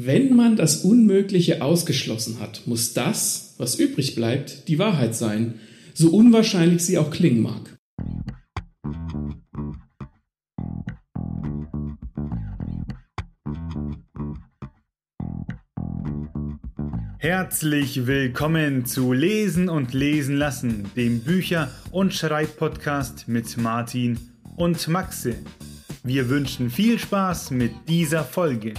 Wenn man das Unmögliche ausgeschlossen hat, muss das, was übrig bleibt, die Wahrheit sein, so unwahrscheinlich sie auch klingen mag. Herzlich willkommen zu Lesen und Lesen lassen, dem Bücher- und Schreibpodcast mit Martin und Maxe. Wir wünschen viel Spaß mit dieser Folge.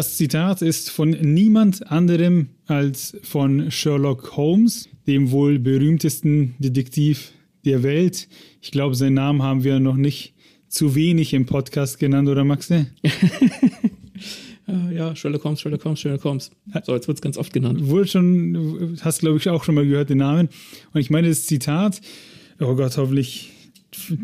Das Zitat ist von niemand anderem als von Sherlock Holmes, dem wohl berühmtesten Detektiv der Welt. Ich glaube, seinen Namen haben wir noch nicht zu wenig im Podcast genannt, oder Maxe? ja, Sherlock Holmes, Sherlock Holmes, Sherlock Holmes. So, jetzt wird es ganz oft genannt. Wohl schon, hast glaube ich auch schon mal gehört den Namen. Und ich meine, das Zitat, oh Gott, hoffentlich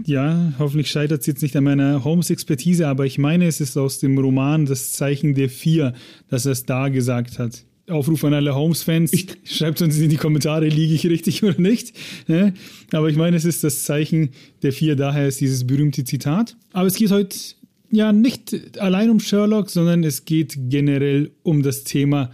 ja, hoffentlich scheitert es jetzt nicht an meiner Holmes-Expertise, aber ich meine, es ist aus dem Roman Das Zeichen der Vier, dass er es da gesagt hat. Aufruf an alle Holmes-Fans, schreibt uns in die Kommentare, liege ich richtig oder nicht. Ne? Aber ich meine, es ist das Zeichen der Vier, daher ist dieses berühmte Zitat. Aber es geht heute ja nicht allein um Sherlock, sondern es geht generell um das Thema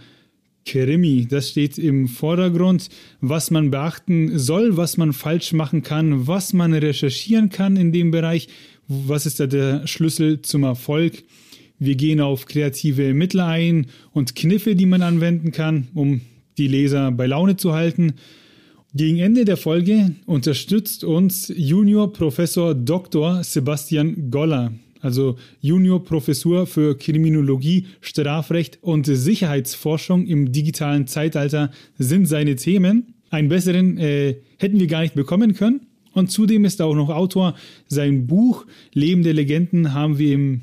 Krimi, das steht im Vordergrund, was man beachten soll, was man falsch machen kann, was man recherchieren kann in dem Bereich, was ist da der Schlüssel zum Erfolg. Wir gehen auf kreative Mittel ein und Kniffe, die man anwenden kann, um die Leser bei Laune zu halten. Gegen Ende der Folge unterstützt uns Junior Professor Dr. Sebastian Goller also Juniorprofessur für Kriminologie, Strafrecht und Sicherheitsforschung im digitalen Zeitalter sind seine Themen. Einen besseren äh, hätten wir gar nicht bekommen können. Und zudem ist er auch noch Autor. Sein Buch Lebende Legenden haben wir im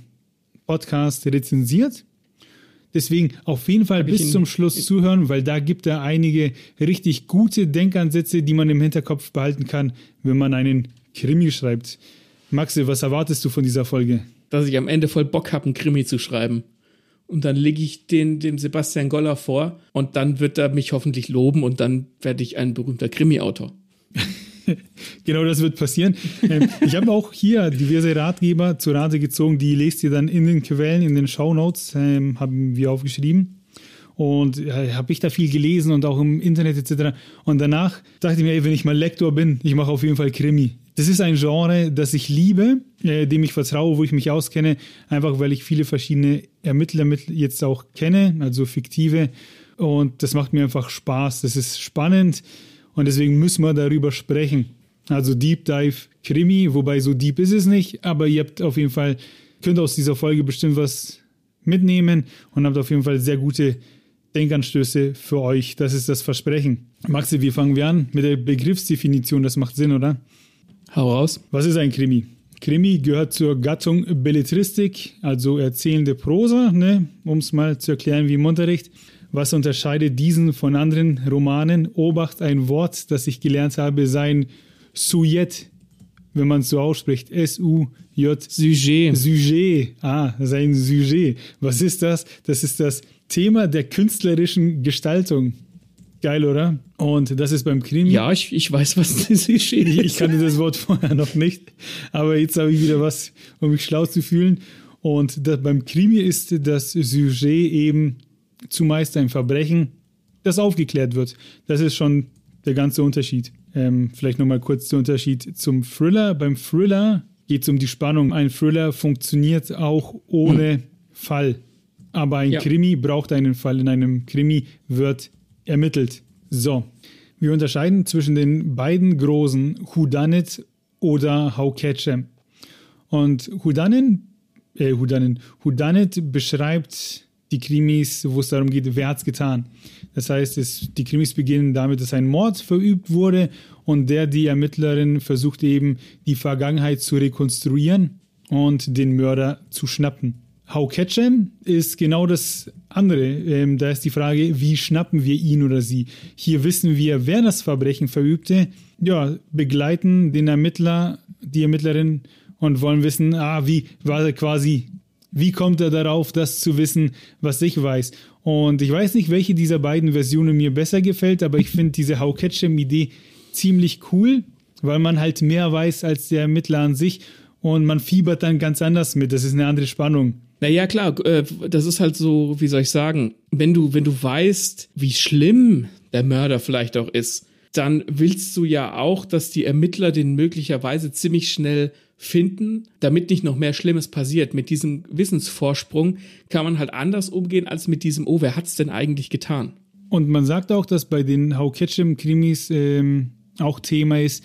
Podcast rezensiert. Deswegen auf jeden Fall bis zum Schluss zuhören, weil da gibt er einige richtig gute Denkansätze, die man im Hinterkopf behalten kann, wenn man einen Krimi schreibt. Maxi, was erwartest du von dieser Folge? Dass ich am Ende voll Bock habe, einen Krimi zu schreiben. Und dann lege ich den dem Sebastian Goller vor und dann wird er mich hoffentlich loben und dann werde ich ein berühmter Krimi-Autor. genau das wird passieren. Ähm, ich habe auch hier diverse Ratgeber zu Rate gezogen, die lest ihr dann in den Quellen, in den Shownotes, ähm, haben wir aufgeschrieben. Und äh, habe ich da viel gelesen und auch im Internet etc. Und danach dachte ich mir, ey, wenn ich mal Lektor bin, ich mache auf jeden Fall Krimi. Das ist ein Genre, das ich liebe, äh, dem ich vertraue, wo ich mich auskenne, einfach weil ich viele verschiedene Ermittler jetzt auch kenne, also fiktive. Und das macht mir einfach Spaß. Das ist spannend und deswegen müssen wir darüber sprechen. Also Deep Dive Krimi, wobei so deep ist es nicht, aber ihr habt auf jeden Fall, könnt aus dieser Folge bestimmt was mitnehmen und habt auf jeden Fall sehr gute Denkanstöße für euch. Das ist das Versprechen. Maxi, wie fangen wir an mit der Begriffsdefinition? Das macht Sinn, oder? Hau raus. Was ist ein Krimi? Krimi gehört zur Gattung Belletristik, also erzählende Prosa, ne? um es mal zu erklären wie im Unterricht. Was unterscheidet diesen von anderen Romanen? Obacht, ein Wort, das ich gelernt habe, sein Sujet, wenn man es so ausspricht. S-U-J. Sujet. Sujet. Ah, sein Sujet. Was ist das? Das ist das Thema der künstlerischen Gestaltung. Geil, oder? Und das ist beim Krimi. Ja, ich, ich weiß, was das ist. Ich kannte das Wort vorher noch nicht, aber jetzt habe ich wieder was, um mich schlau zu fühlen. Und das, beim Krimi ist das Sujet eben zumeist ein Verbrechen, das aufgeklärt wird. Das ist schon der ganze Unterschied. Ähm, vielleicht nochmal kurz der Unterschied zum Thriller. Beim Thriller geht es um die Spannung. Ein Thriller funktioniert auch ohne hm. Fall. Aber ein ja. Krimi braucht einen Fall. In einem Krimi wird ermittelt. So, wir unterscheiden zwischen den beiden großen Whodunit oder How Catchem. Und Whodunit, äh, Whodunit, Whodunit beschreibt die Krimis, wo es darum geht, wer hat es getan. Das heißt, es, die Krimis beginnen damit, dass ein Mord verübt wurde und der, die Ermittlerin, versucht eben, die Vergangenheit zu rekonstruieren und den Mörder zu schnappen. How catch ist genau das andere. Ähm, da ist die Frage, wie schnappen wir ihn oder sie? Hier wissen wir, wer das Verbrechen verübte. Ja, begleiten den Ermittler, die Ermittlerin und wollen wissen, ah, wie war er quasi wie kommt er darauf, das zu wissen, was ich weiß? Und ich weiß nicht, welche dieser beiden Versionen mir besser gefällt, aber ich finde diese How Catchem-Idee ziemlich cool, weil man halt mehr weiß als der Ermittler an sich und man fiebert dann ganz anders mit. Das ist eine andere Spannung. Naja, klar, äh, das ist halt so, wie soll ich sagen, wenn du, wenn du weißt, wie schlimm der Mörder vielleicht auch ist, dann willst du ja auch, dass die Ermittler den möglicherweise ziemlich schnell finden, damit nicht noch mehr Schlimmes passiert. Mit diesem Wissensvorsprung kann man halt anders umgehen als mit diesem, oh, wer hat's denn eigentlich getan? Und man sagt auch, dass bei den How Ketchum-Krimis ähm, auch Thema ist,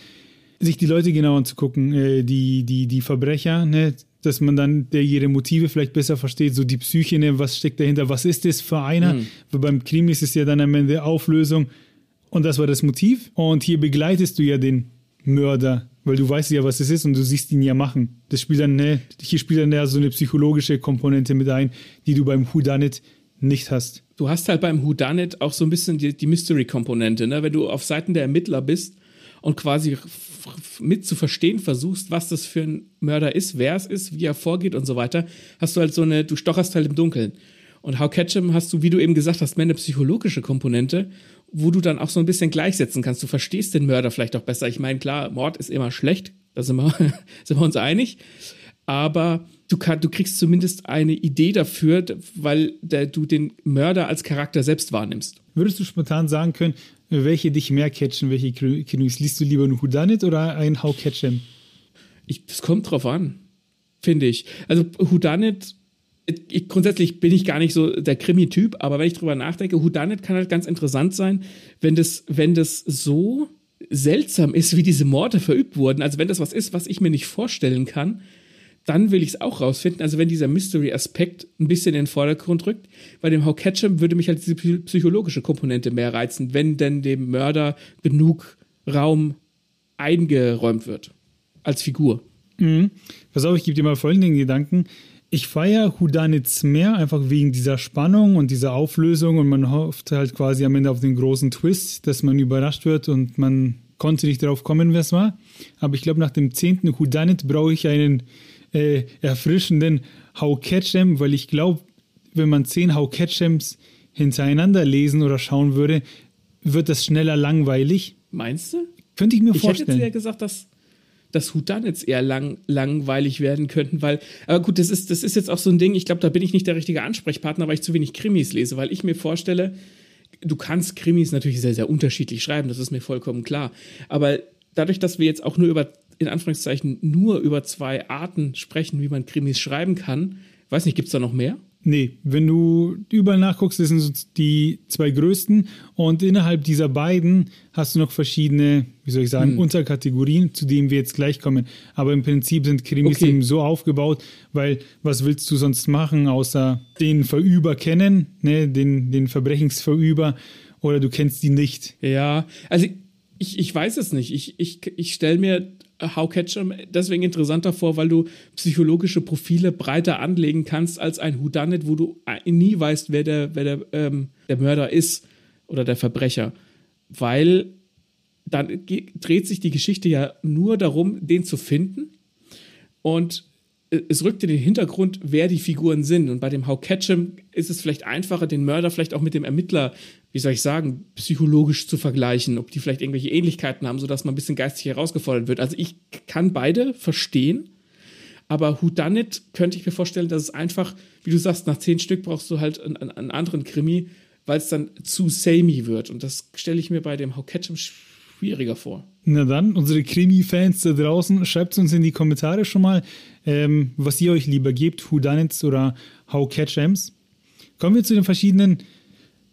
sich die Leute genau anzugucken, äh, die, die, die Verbrecher, ne, dass man dann der ihre Motive vielleicht besser versteht, so die Psyche, ne, was steckt dahinter, was ist das für einer? Mhm. Weil beim Krimi ist es ja dann am Ende Auflösung und das war das Motiv. Und hier begleitest du ja den Mörder, weil du weißt ja, was es ist und du siehst ihn ja machen. Das spielt dann, ne, hier spielt dann ja so eine psychologische Komponente mit ein, die du beim Whodunit nicht hast. Du hast halt beim Whodunit auch so ein bisschen die, die Mystery-Komponente, ne? Wenn du auf Seiten der Ermittler bist und quasi mit zu verstehen versuchst, was das für ein Mörder ist, wer es ist, wie er vorgeht und so weiter, hast du halt so eine, du stocherst halt im Dunkeln. Und How Catchem hast du, wie du eben gesagt hast, mehr eine psychologische Komponente, wo du dann auch so ein bisschen gleichsetzen kannst. Du verstehst den Mörder vielleicht auch besser. Ich meine, klar, Mord ist immer schlecht, da sind wir, sind wir uns einig. Aber du, kann, du kriegst zumindest eine Idee dafür, weil der, du den Mörder als Charakter selbst wahrnimmst. Würdest du spontan sagen können, welche dich mehr catchen, welche Krimis? Liest du lieber ein Whodunit oder ein How Catchem? Ich, das kommt drauf an, finde ich. Also Whodunit, ich, grundsätzlich bin ich gar nicht so der Krimi-Typ, aber wenn ich drüber nachdenke, Whodunit kann halt ganz interessant sein, wenn das, wenn das so seltsam ist, wie diese Morde verübt wurden. Also wenn das was ist, was ich mir nicht vorstellen kann, dann will ich es auch rausfinden. Also wenn dieser Mystery-Aspekt ein bisschen in den Vordergrund rückt, bei dem How Ketchum würde mich halt diese psychologische Komponente mehr reizen, wenn denn dem Mörder genug Raum eingeräumt wird als Figur. Mhm. Pass auf, ich gebe dir mal folgenden Gedanken. Ich feiere Houdanits mehr, einfach wegen dieser Spannung und dieser Auflösung und man hofft halt quasi am Ende auf den großen Twist, dass man überrascht wird und man konnte nicht darauf kommen, wer es war. Aber ich glaube, nach dem zehnten Houdanit brauche ich einen äh, erfrischenden How Catchem, weil ich glaube, wenn man zehn How Catchems hintereinander lesen oder schauen würde, wird das schneller langweilig. Meinst du? Könnte ich mir ich vorstellen. Ich hätte jetzt ja gesagt, dass dass Houdanits eher lang, langweilig werden könnten, weil, aber gut, das ist, das ist jetzt auch so ein Ding, ich glaube, da bin ich nicht der richtige Ansprechpartner, weil ich zu wenig Krimis lese, weil ich mir vorstelle, du kannst Krimis natürlich sehr, sehr unterschiedlich schreiben, das ist mir vollkommen klar. Aber dadurch, dass wir jetzt auch nur über in Anführungszeichen nur über zwei Arten sprechen, wie man Krimis schreiben kann. Weiß nicht, gibt es da noch mehr? Nee, wenn du überall nachguckst, das sind die zwei größten und innerhalb dieser beiden hast du noch verschiedene, wie soll ich sagen, hm. Unterkategorien, zu denen wir jetzt gleich kommen. Aber im Prinzip sind Krimis okay. eben so aufgebaut, weil was willst du sonst machen, außer den Verüber kennen, ne, den, den Verbrechensverüber oder du kennst die nicht. Ja, also ich, ich weiß es nicht. Ich, ich, ich stelle mir How Ketchum deswegen interessanter vor, weil du psychologische Profile breiter anlegen kannst als ein Whodunit, wo du nie weißt, wer der, wer der, ähm, der Mörder ist oder der Verbrecher. Weil dann dreht sich die Geschichte ja nur darum, den zu finden. Und es rückt in den Hintergrund, wer die Figuren sind. Und bei dem How Ketchum ist es vielleicht einfacher, den Mörder vielleicht auch mit dem Ermittler, wie soll ich sagen, psychologisch zu vergleichen, ob die vielleicht irgendwelche Ähnlichkeiten haben, sodass man ein bisschen geistig herausgefordert wird. Also ich kann beide verstehen, aber Who Done It könnte ich mir vorstellen, dass es einfach, wie du sagst, nach zehn Stück brauchst du halt einen, einen anderen Krimi, weil es dann zu samey wird. Und das stelle ich mir bei dem How Ketchum schwieriger vor. Na dann, unsere Krimi-Fans da draußen, schreibt uns in die Kommentare schon mal, ähm, was ihr euch lieber gebt, Whodunits oder How Catch Ems. Kommen wir zu den verschiedenen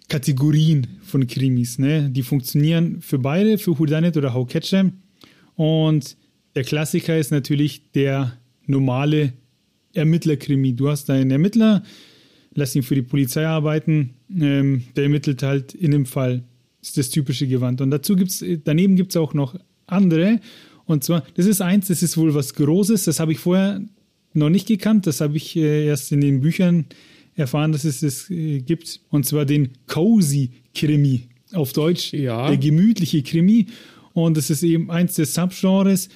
Kategorien von Krimis. Ne? Die funktionieren für beide, für Whodunit oder How Catch Em. Und der Klassiker ist natürlich der normale Ermittlerkrimi. Du hast einen Ermittler, lass ihn für die Polizei arbeiten, ähm, der ermittelt halt in dem Fall ist das typische Gewand. Und dazu gibt's, daneben gibt es auch noch andere. Und zwar, das ist eins, das ist wohl was Großes, das habe ich vorher noch nicht gekannt, das habe ich äh, erst in den Büchern erfahren, dass es das äh, gibt. Und zwar den Cozy Krimi. Auf Deutsch ja. der gemütliche Krimi. Und das ist eben eins des Subgenres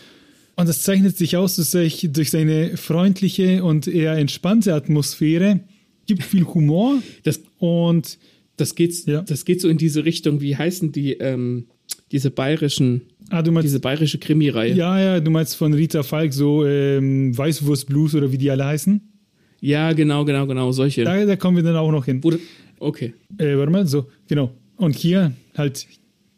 Und das zeichnet sich aus durch, durch seine freundliche und eher entspannte Atmosphäre. Gibt viel Humor. Das, und das geht, Ja. das geht so in diese Richtung. Wie heißen die, ähm, diese bayerischen, ah, du meinst, diese bayerische Krimireihe? ja, ja, du meinst von Rita Falk so ähm, Weißwurst Blues oder wie die alle heißen. Ja, genau, genau, genau, solche. Da, da kommen wir dann auch noch hin. Wo, okay. Äh, warte mal, so, genau. Und hier halt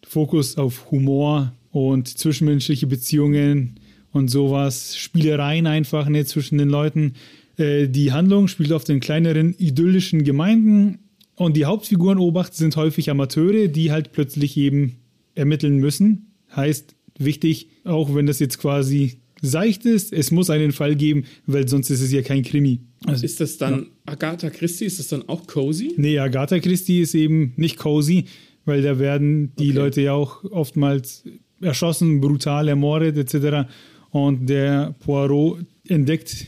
Fokus auf Humor und zwischenmenschliche Beziehungen und sowas, Spielereien einfach ne, zwischen den Leuten. Äh, die Handlung spielt auf den kleineren idyllischen Gemeinden und die Hauptfiguren Obacht sind häufig Amateure, die halt plötzlich eben ermitteln müssen. Heißt, wichtig, auch wenn das jetzt quasi seicht ist, es muss einen Fall geben, weil sonst ist es ja kein Krimi. Also, Ist das dann Agatha Christie? Ist das dann auch cozy? Nee, Agatha Christie ist eben nicht cozy, weil da werden die Okay. Leute ja auch oftmals erschossen, brutal ermordet etc. Und der Poirot entdeckt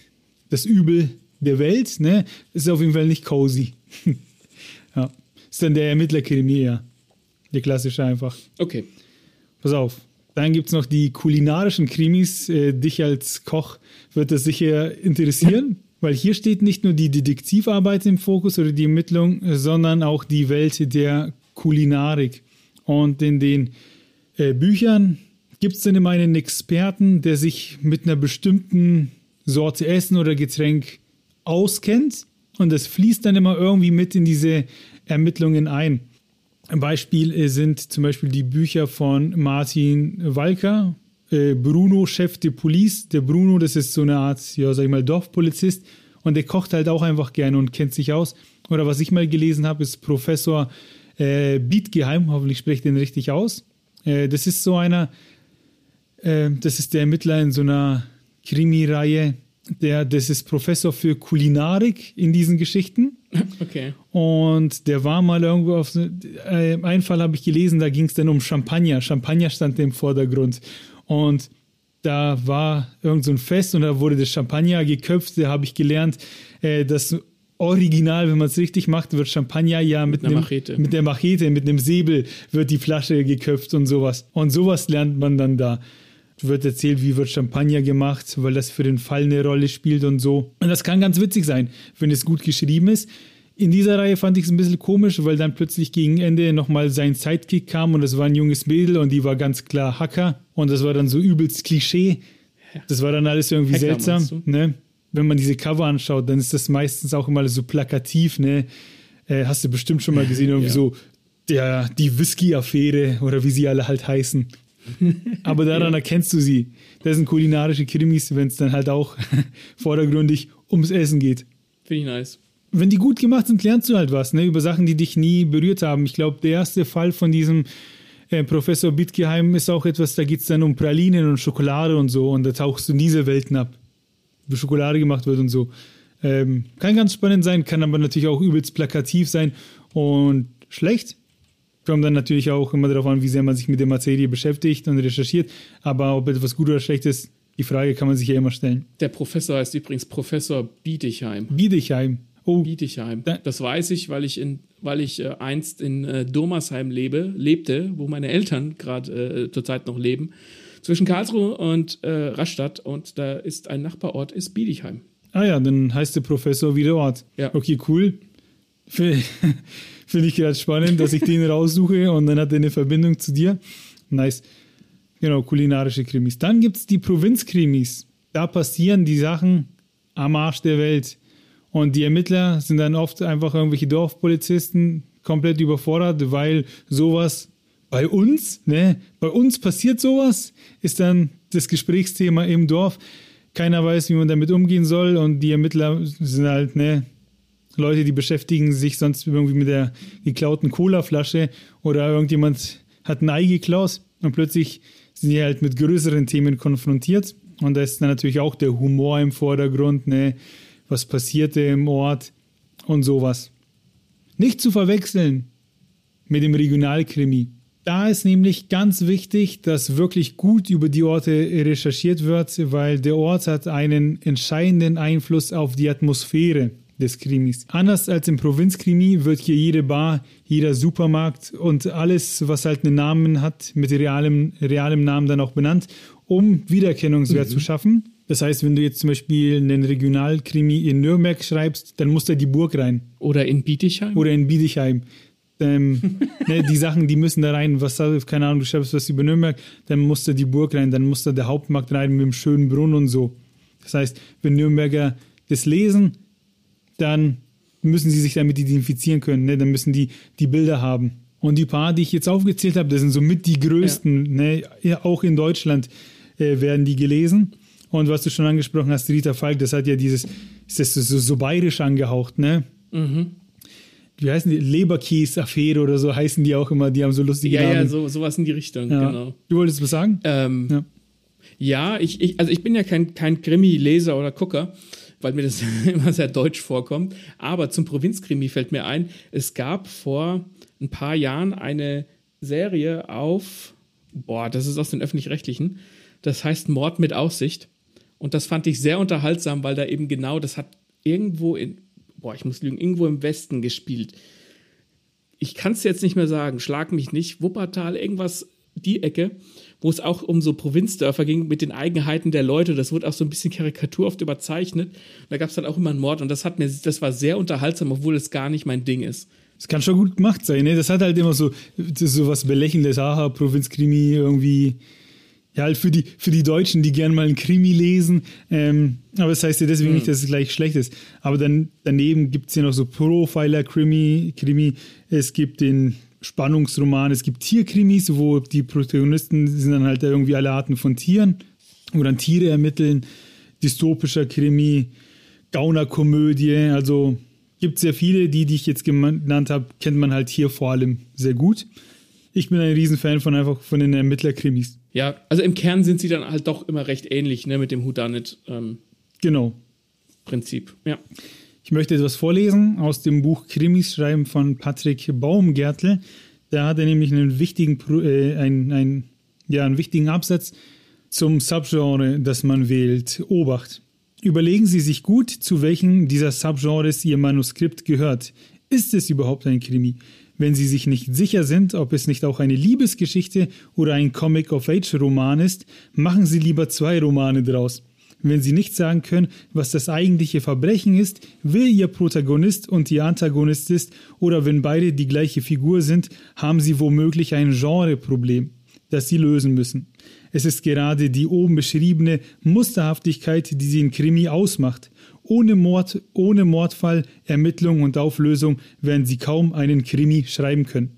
das Übel der Welt, ne? Ist auf jeden Fall nicht cozy. ja. Ist dann der Ermittlerkrimi, ja. Der klassische einfach. Okay. Pass auf. Dann gibt es noch die kulinarischen Krimis. Äh, dich als Koch wird das sicher interessieren, weil hier steht nicht nur die Detektivarbeit im Fokus oder die Ermittlung, sondern auch die Welt der Kulinarik. Und in den äh, Büchern gibt es dann immer einen Experten, der sich mit einer bestimmten Sorte Essen oder Getränk auskennt. Und das fließt dann immer irgendwie mit in diese Ermittlungen ein. Ein Beispiel äh, sind zum Beispiel die Bücher von Martin Walker, äh, Bruno, Chef de Police. Der Bruno, das ist so eine Art, ja, sag ich mal, Dorfpolizist. Und der kocht halt auch einfach gerne und kennt sich aus. Oder was ich mal gelesen habe, ist Professor äh, Bietgeheim, hoffentlich spreche ich den richtig aus. Äh, das ist so einer, äh, das ist der Ermittler in so einer Krimi-Reihe. Der, das ist Professor für Kulinarik in diesen Geschichten. Okay. Und der war mal irgendwo auf äh, einen Fall habe ich gelesen, da ging es dann um Champagner. Champagner stand im Vordergrund. Und da war irgend so ein Fest und da wurde das Champagner geköpft. Da habe ich gelernt, äh, dass original, wenn man es richtig macht, wird Champagner ja mit, einer einem- Machete. mit der Machete, mit einem Säbel wird die Flasche geköpft und sowas. Und sowas lernt man dann da. Wird erzählt, wie wird Champagner gemacht, weil das für den Fall eine Rolle spielt und so. Und das kann ganz witzig sein, wenn es gut geschrieben ist. In dieser Reihe fand ich es ein bisschen komisch, weil dann plötzlich gegen Ende nochmal sein Sidekick kam und das war ein junges Mädel und die war ganz klar Hacker und das war dann so übelst Klischee. Das war dann alles irgendwie Hacker, seltsam. Ne? Wenn man diese Cover anschaut, dann ist das meistens auch immer so plakativ. Ne? Äh, hast du bestimmt schon mal gesehen, irgendwie Ja. so der, die Whisky-Affäre oder wie sie alle halt heißen. Aber daran erkennst du sie. Das sind kulinarische Krimis, wenn es dann halt auch vordergründig ums Essen geht. Finde ich nice. Wenn die gut gemacht sind, lernst du halt was, ne? Über Sachen, die dich nie berührt haben. Ich glaube, der erste Fall von diesem äh, Professor Bittgeheim ist auch etwas, da geht es dann um Pralinen und Schokolade und so und da tauchst du in diese Welten ab, wie Schokolade gemacht wird und so. Ähm, kann ganz spannend sein, kann aber natürlich auch übelst plakativ sein und schlecht. Kommt dann natürlich auch immer darauf an, wie sehr man sich mit der Materie beschäftigt und recherchiert. Aber ob etwas gut oder schlecht ist, die Frage kann man sich ja immer stellen. Der Professor heißt übrigens Professor Bietigheim. Biedechheim. Oh, Bietigheim. Da- Das weiß ich, weil ich in, weil ich äh, einst in äh, Domersheim lebe, lebte, wo meine Eltern gerade äh, zurzeit noch leben. Zwischen Karlsruhe und äh, Rastatt und da ist ein Nachbarort, ist Bietigheim. Ah ja, dann heißt der Professor wie der Ort. Ja. Okay, cool. Finde ich gerade spannend, dass ich den raussuche und dann hat er eine Verbindung zu dir. Nice. Genau, kulinarische Krimis. Dann gibt es die Provinzkrimis. Da passieren die Sachen am Arsch der Welt. Und die Ermittler sind dann oft einfach irgendwelche Dorfpolizisten komplett überfordert, weil sowas bei uns, ne, bei uns passiert sowas, ist dann das Gesprächsthema im Dorf. Keiner weiß, wie man damit umgehen soll und die Ermittler sind halt, ne, Leute, die beschäftigen sich sonst irgendwie mit der geklauten Colaflasche oder irgendjemand hat ein Ei geklaut und plötzlich sind die halt mit größeren Themen konfrontiert. Und da ist dann natürlich auch der Humor im Vordergrund, ne? was passierte im Ort und sowas. Nicht zu verwechseln mit dem Regionalkrimi. Da ist nämlich ganz wichtig, dass wirklich gut über die Orte recherchiert wird, weil der Ort hat einen entscheidenden Einfluss auf die Atmosphäre des Krimis. Anders als im Provinzkrimi wird hier jede Bar, jeder Supermarkt und alles, was halt einen Namen hat, mit realem, realem Namen dann auch benannt, um Wiedererkennungswert mhm. zu schaffen. Das heißt, wenn du jetzt zum Beispiel einen Regionalkrimi in Nürnberg schreibst, dann muss da die Burg rein. Oder in Bietigheim. Oder in Bietigheim. Ähm, ne, die Sachen, die müssen da rein. Was, keine Ahnung, du schreibst was über Nürnberg, dann muss da die Burg rein, dann muss da der Hauptmarkt rein mit dem schönen Brunnen und so. Das heißt, wenn Nürnberger das lesen, dann müssen sie sich damit identifizieren können. Ne? Dann müssen die die Bilder haben. Und die paar, die ich jetzt aufgezählt habe, das sind somit die größten. Ja. Ne? Ja, auch in Deutschland äh, werden die gelesen. Und was du schon angesprochen hast, Rita Falk, das hat ja dieses, ist das so, so bayerisch angehaucht, ne? Mhm. Wie heißen die? Leberkäse-Affäre oder so heißen die auch immer, die haben so lustige ja, Namen. Ja, so, sowas in die Richtung, ja. genau. Du wolltest was sagen? Ähm, ja. ja, ich, ich, also ich bin ja kein, kein Krimi-Leser oder Gucker, weil mir das immer sehr deutsch vorkommt. Aber zum Provinzkrimi fällt mir ein, es gab vor ein paar Jahren eine Serie auf, boah, das ist aus den öffentlich-rechtlichen, das heißt Mord mit Aussicht. Und das fand ich sehr unterhaltsam, weil da eben genau, das hat irgendwo in, boah, ich muss lügen, irgendwo im Westen gespielt. Ich kann es jetzt nicht mehr sagen, schlag mich nicht, Wuppertal, irgendwas, die Ecke, wo es auch um so Provinzdörfer ging mit den Eigenheiten der Leute. Das wurde auch so ein bisschen karikaturhaft überzeichnet. da gab es dann auch immer einen Mord und das hat mir, das war sehr unterhaltsam, obwohl es gar nicht mein Ding ist. Das kann schon gut gemacht sein, ne? Das hat halt immer so, so was Belächelndes, aha, Provinzkrimi irgendwie ja, halt für die, für die Deutschen, die gerne mal einen Krimi lesen. Ähm, aber das heißt ja deswegen mhm. nicht, dass es gleich schlecht ist. Aber dann daneben gibt es ja noch so Profiler-Krimi. Krimi. Es gibt den Spannungsroman, es gibt Tierkrimis, wo die Protagonisten sind dann halt irgendwie alle Arten von Tieren, wo dann Tiere ermitteln. Dystopischer Krimi, Gaunerkomödie. Also gibt sehr viele, die, die ich jetzt genannt habe, kennt man halt hier vor allem sehr gut. Ich bin ein Riesenfan von einfach von den Ermittlerkrimis. Ja, also im Kern sind sie dann halt doch immer recht ähnlich, ne, mit dem Whodunit. Ähm, genau. Prinzip, ja. Ich möchte etwas vorlesen aus dem Buch Krimis schreiben von Patrick Baumgärtel. Da hat er nämlich einen wichtigen, äh, ein, ein, ja, einen wichtigen Absatz zum Subgenre, das man wählt. Obacht. Überlegen Sie sich gut, zu welchen dieser Subgenres Ihr Manuskript gehört. Ist es überhaupt ein Krimi? Wenn Sie sich nicht sicher sind, ob es nicht auch eine Liebesgeschichte oder ein Comic-of-Age-Roman ist, machen Sie lieber zwei Romane draus. Wenn Sie nicht sagen können, was das eigentliche Verbrechen ist, wer Ihr Protagonist und Ihr Antagonist ist, oder wenn beide die gleiche Figur sind, haben Sie womöglich ein Genreproblem, das Sie lösen müssen. Es ist gerade die oben beschriebene Musterhaftigkeit, die sie in Krimi ausmacht. Ohne Mord, ohne Mordfall, Ermittlung und Auflösung werden sie kaum einen Krimi schreiben können.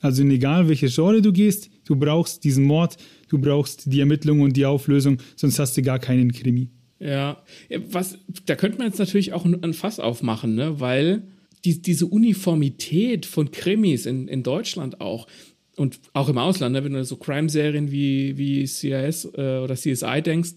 Also egal welche Genre du gehst, du brauchst diesen Mord, du brauchst die Ermittlung und die Auflösung, sonst hast du gar keinen Krimi. Ja, was, da könnte man jetzt natürlich auch ein Fass aufmachen, ne? weil die, diese Uniformität von Krimis in, in Deutschland auch und auch im Ausland, ne? wenn du so Crime-Serien wie, wie CIS äh, oder CSI denkst,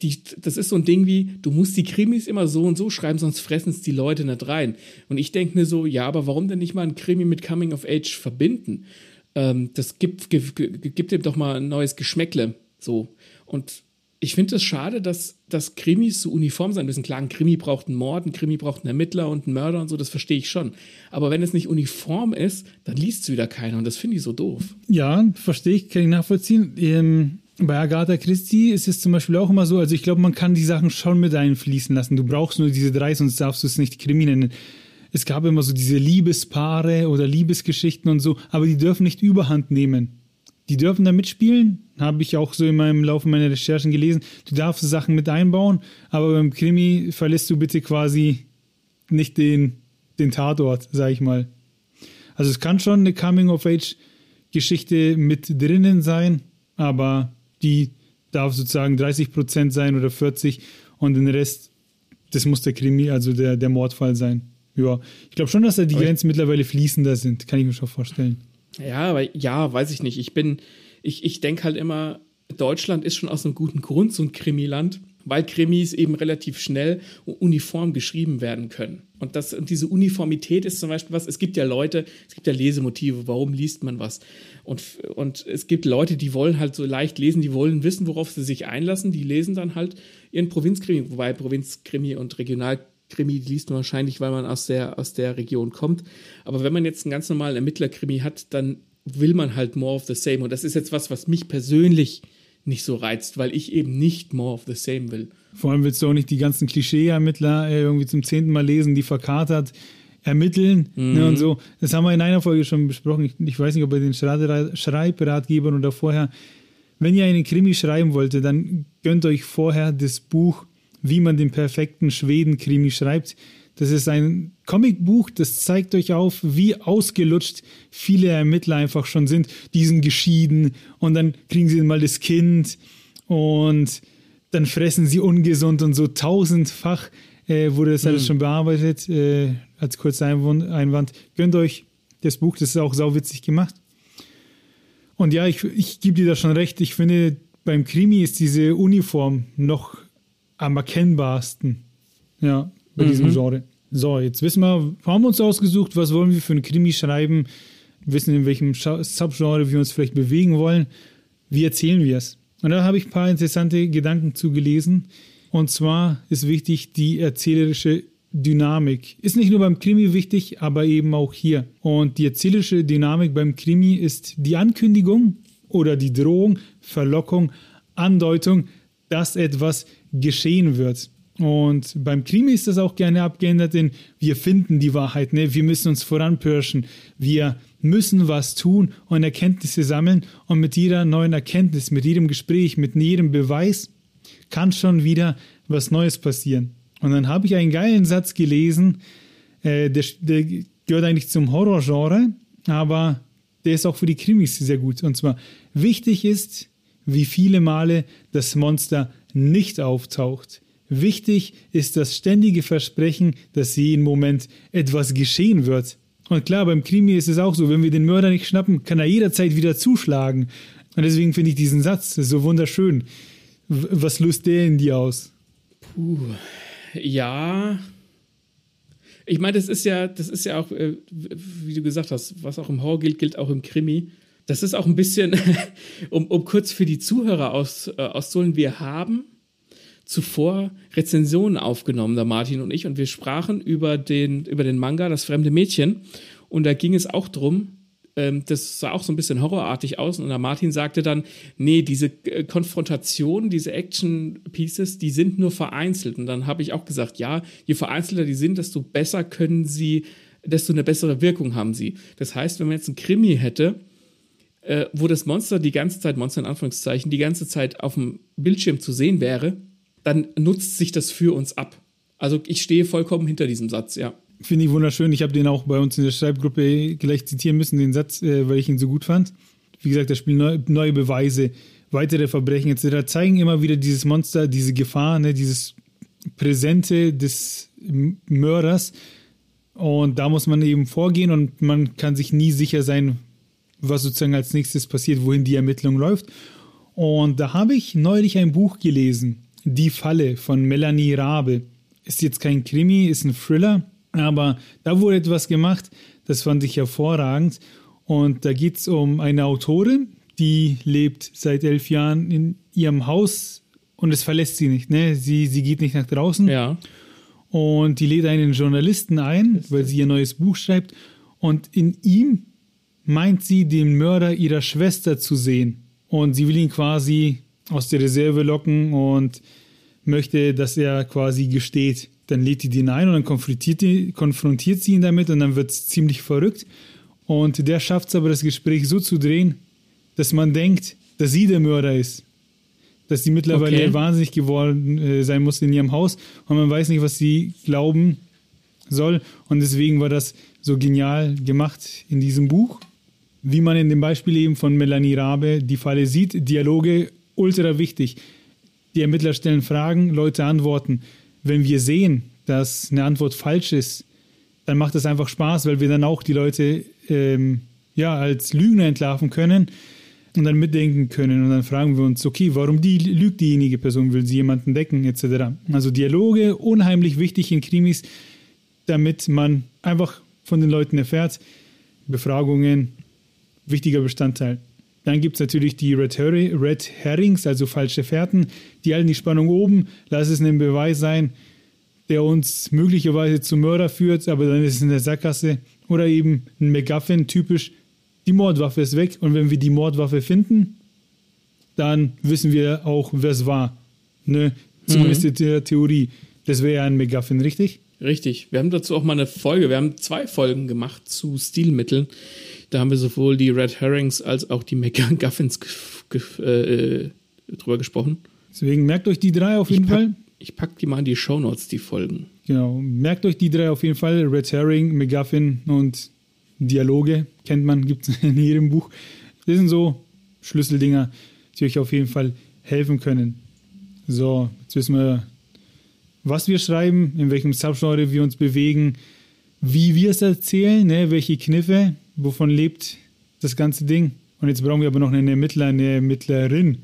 die, das ist so ein Ding wie, du musst die Krimis immer so und so schreiben, sonst fressen es die Leute nicht rein. Und ich denke mir so, ja, aber warum denn nicht mal ein Krimi mit Coming of Age verbinden? Ähm, das gibt, gibt, gibt dem doch mal ein neues Geschmäckle. So. Und ich finde es das schade, dass, dass Krimis so uniform sein müssen. Klar, ein Krimi braucht einen Mord, ein Krimi braucht einen Ermittler und einen Mörder und so, das verstehe ich schon. Aber wenn es nicht uniform ist, dann liest es wieder keiner und das finde ich so doof. Ja, verstehe ich, kann ich nachvollziehen. Ähm, bei Agatha Christie ist es zum Beispiel auch immer so, also ich glaube, man kann die Sachen schon mit einfließen lassen. Du brauchst nur diese drei, sonst darfst du es nicht Krimi nennen. Es gab immer so diese Liebespaare oder Liebesgeschichten und so, aber die dürfen nicht überhand nehmen. Die dürfen da mitspielen, habe ich auch so in meinem Laufe meiner Recherchen gelesen. Du darfst Sachen mit einbauen, aber beim Krimi verlässt du bitte quasi nicht den, den Tatort, sag ich mal. Also es kann schon eine Coming-of-Age-Geschichte mit drinnen sein, aber die darf sozusagen 30 Prozent sein oder 40 und den Rest, das muss der Krimi, also der, der Mordfall sein. Ja, ich glaube schon, dass da die aber Grenzen mittlerweile fließender sind, kann ich mir schon vorstellen. Ja, aber ja, weiß ich nicht. Ich bin, ich, ich denke halt immer, Deutschland ist schon aus einem guten Grund so ein Krimiland, weil Krimis eben relativ schnell und uniform geschrieben werden können. Und, das, und diese Uniformität ist zum Beispiel was, es gibt ja Leute, es gibt ja Lesemotive, warum liest man was? Und, und es gibt Leute, die wollen halt so leicht lesen, die wollen wissen, worauf sie sich einlassen, die lesen dann halt ihren Provinzkrimi, wobei Provinzkrimi und Regional Krimi, die liest man wahrscheinlich, weil man aus der, aus der Region kommt. Aber wenn man jetzt einen ganz normalen Ermittlerkrimi hat, dann will man halt more of the same. Und das ist jetzt was, was mich persönlich nicht so reizt, weil ich eben nicht more of the same will. Vor allem willst du auch nicht die ganzen Klischee-Ermittler äh, irgendwie zum zehnten Mal lesen, die verkatert ermitteln mhm. ne, und so. Das haben wir in einer Folge schon besprochen. Ich, ich weiß nicht, ob bei den Schreibratgebern oder vorher. Wenn ihr einen Krimi schreiben wollt, dann gönnt euch vorher das Buch, wie man den perfekten Schweden-Krimi schreibt. Das ist ein Comicbuch, das zeigt euch auf, wie ausgelutscht viele Ermittler einfach schon sind. Die sind geschieden und dann kriegen sie mal das Kind und dann fressen sie ungesund und so tausendfach äh, wurde das alles mhm. schon bearbeitet. Äh, als kurzer Einwand, gönnt euch das Buch, das ist auch sauwitzig gemacht. Und ja, ich, ich gebe dir da schon recht. Ich finde, beim Krimi ist diese Uniform noch am erkennbarsten. Ja, bei mhm. diesem Genre. So, jetzt wissen wir, haben wir uns ausgesucht, was wollen wir für ein Krimi schreiben, wissen, in welchem Subgenre wir uns vielleicht bewegen wollen. Wie erzählen wir es? Und da habe ich ein paar interessante Gedanken zugelesen. Und zwar ist wichtig die erzählerische Dynamik. Ist nicht nur beim Krimi wichtig, aber eben auch hier. Und die erzählerische Dynamik beim Krimi ist die Ankündigung oder die Drohung, Verlockung, Andeutung, dass etwas geschehen wird. Und beim Krimi ist das auch gerne abgeändert in wir finden die Wahrheit, ne? wir müssen uns voranpirschen, wir müssen was tun und Erkenntnisse sammeln und mit jeder neuen Erkenntnis, mit jedem Gespräch, mit jedem Beweis kann schon wieder was Neues passieren. Und dann habe ich einen geilen Satz gelesen, äh, der, der gehört eigentlich zum Horrorgenre, aber der ist auch für die Krimis sehr gut. Und zwar, wichtig ist, wie viele Male das Monster nicht auftaucht. Wichtig ist das ständige Versprechen, dass jeden Moment etwas geschehen wird. Und klar, beim Krimi ist es auch so, wenn wir den Mörder nicht schnappen, kann er jederzeit wieder zuschlagen. Und deswegen finde ich diesen Satz so wunderschön. Was löst der in dir aus? Puh, ja. Ich meine, das ist ja, das ist ja auch, äh, wie du gesagt hast, was auch im Horror gilt, gilt auch im Krimi. Das ist auch ein bisschen, um, um kurz für die Zuhörer aus, äh, auszuholen, wir haben zuvor Rezensionen aufgenommen, der Martin und ich, und wir sprachen über den, über den Manga Das fremde Mädchen. Und da ging es auch darum, ähm, das sah auch so ein bisschen horrorartig aus. Und der Martin sagte dann, nee, diese äh, Konfrontation, diese Action-Pieces, die sind nur vereinzelt. Und dann habe ich auch gesagt, ja, je vereinzelter die sind, desto besser können sie, desto eine bessere Wirkung haben sie. Das heißt, wenn man jetzt einen Krimi hätte, äh, wo das Monster die ganze Zeit, Monster in Anführungszeichen, die ganze Zeit auf dem Bildschirm zu sehen wäre, dann nutzt sich das für uns ab. Also ich stehe vollkommen hinter diesem Satz, ja. Finde ich wunderschön. Ich habe den auch bei uns in der Schreibgruppe gleich zitieren müssen, den Satz, äh, weil ich ihn so gut fand. Wie gesagt, das Spiel neu, neue Beweise, weitere Verbrechen etc. zeigen immer wieder dieses Monster, diese Gefahr, ne, dieses Präsente des Mörders. Und da muss man eben vorgehen und man kann sich nie sicher sein, was sozusagen als nächstes passiert, wohin die Ermittlung läuft. Und da habe ich neulich ein Buch gelesen, Die Falle von Melanie Rabe. Ist jetzt kein Krimi, ist ein Thriller, aber da wurde etwas gemacht, das fand ich hervorragend. Und da geht es um eine Autorin, die lebt seit elf Jahren in ihrem Haus und es verlässt sie nicht. Ne? Sie, sie geht nicht nach draußen. Ja. Und die lädt einen Journalisten ein, weil sie ihr neues Buch schreibt. Und in ihm meint sie, den Mörder ihrer Schwester zu sehen. Und sie will ihn quasi aus der Reserve locken und möchte, dass er quasi gesteht. Dann lädt die den ein und dann konfrontiert, die, konfrontiert sie ihn damit und dann wird es ziemlich verrückt. Und der schafft es aber, das Gespräch so zu drehen, dass man denkt, dass sie der Mörder ist. Dass sie mittlerweile okay. wahnsinnig geworden äh, sein muss in ihrem Haus und man weiß nicht, was sie glauben soll. Und deswegen war das so genial gemacht in diesem Buch. Wie man in dem Beispiel eben von Melanie Rabe die Falle sieht, Dialoge ultra wichtig. Die Ermittler stellen Fragen, Leute antworten. Wenn wir sehen, dass eine Antwort falsch ist, dann macht es einfach Spaß, weil wir dann auch die Leute ähm, ja, als Lügner entlarven können und dann mitdenken können. Und dann fragen wir uns, okay, warum die, lügt diejenige Person? Will sie jemanden decken, etc. Also Dialoge, unheimlich wichtig in Krimis, damit man einfach von den Leuten erfährt. Befragungen, wichtiger Bestandteil. Dann gibt es natürlich die Red, Red, Herrings, also falsche Fährten. Die halten die Spannung oben, lass es ein Beweis sein, der uns möglicherweise zum Mörder führt, aber dann ist es in der Sackgasse. Oder eben ein MacGuffin, typisch, die Mordwaffe ist weg und wenn wir die Mordwaffe finden, dann wissen wir auch, wer es war. Ne? Zumindest mhm. in der Theorie. Das wäre ja ein MacGuffin, richtig? Richtig. Wir haben dazu auch mal eine Folge, wir haben zwei Folgen gemacht zu Stilmitteln. Da haben wir sowohl die Red Herrings als auch die MacGuffins äh, drüber gesprochen. Deswegen merkt euch die drei auf jeden ich pack, Fall. Ich packe die mal in die Shownotes, die Folgen. Genau. Merkt euch die drei auf jeden Fall. Red Herring, MacGuffin und Dialoge. Kennt man, gibt es in jedem Buch. Das sind so Schlüsseldinger, die euch auf jeden Fall helfen können. So, jetzt wissen wir, was wir schreiben, in welchem Subgenre wir uns bewegen, wie wir es erzählen, ne, welche Kniffe, wovon lebt das ganze Ding. Und jetzt brauchen wir aber noch einen Ermittler, eine Ermittlerin.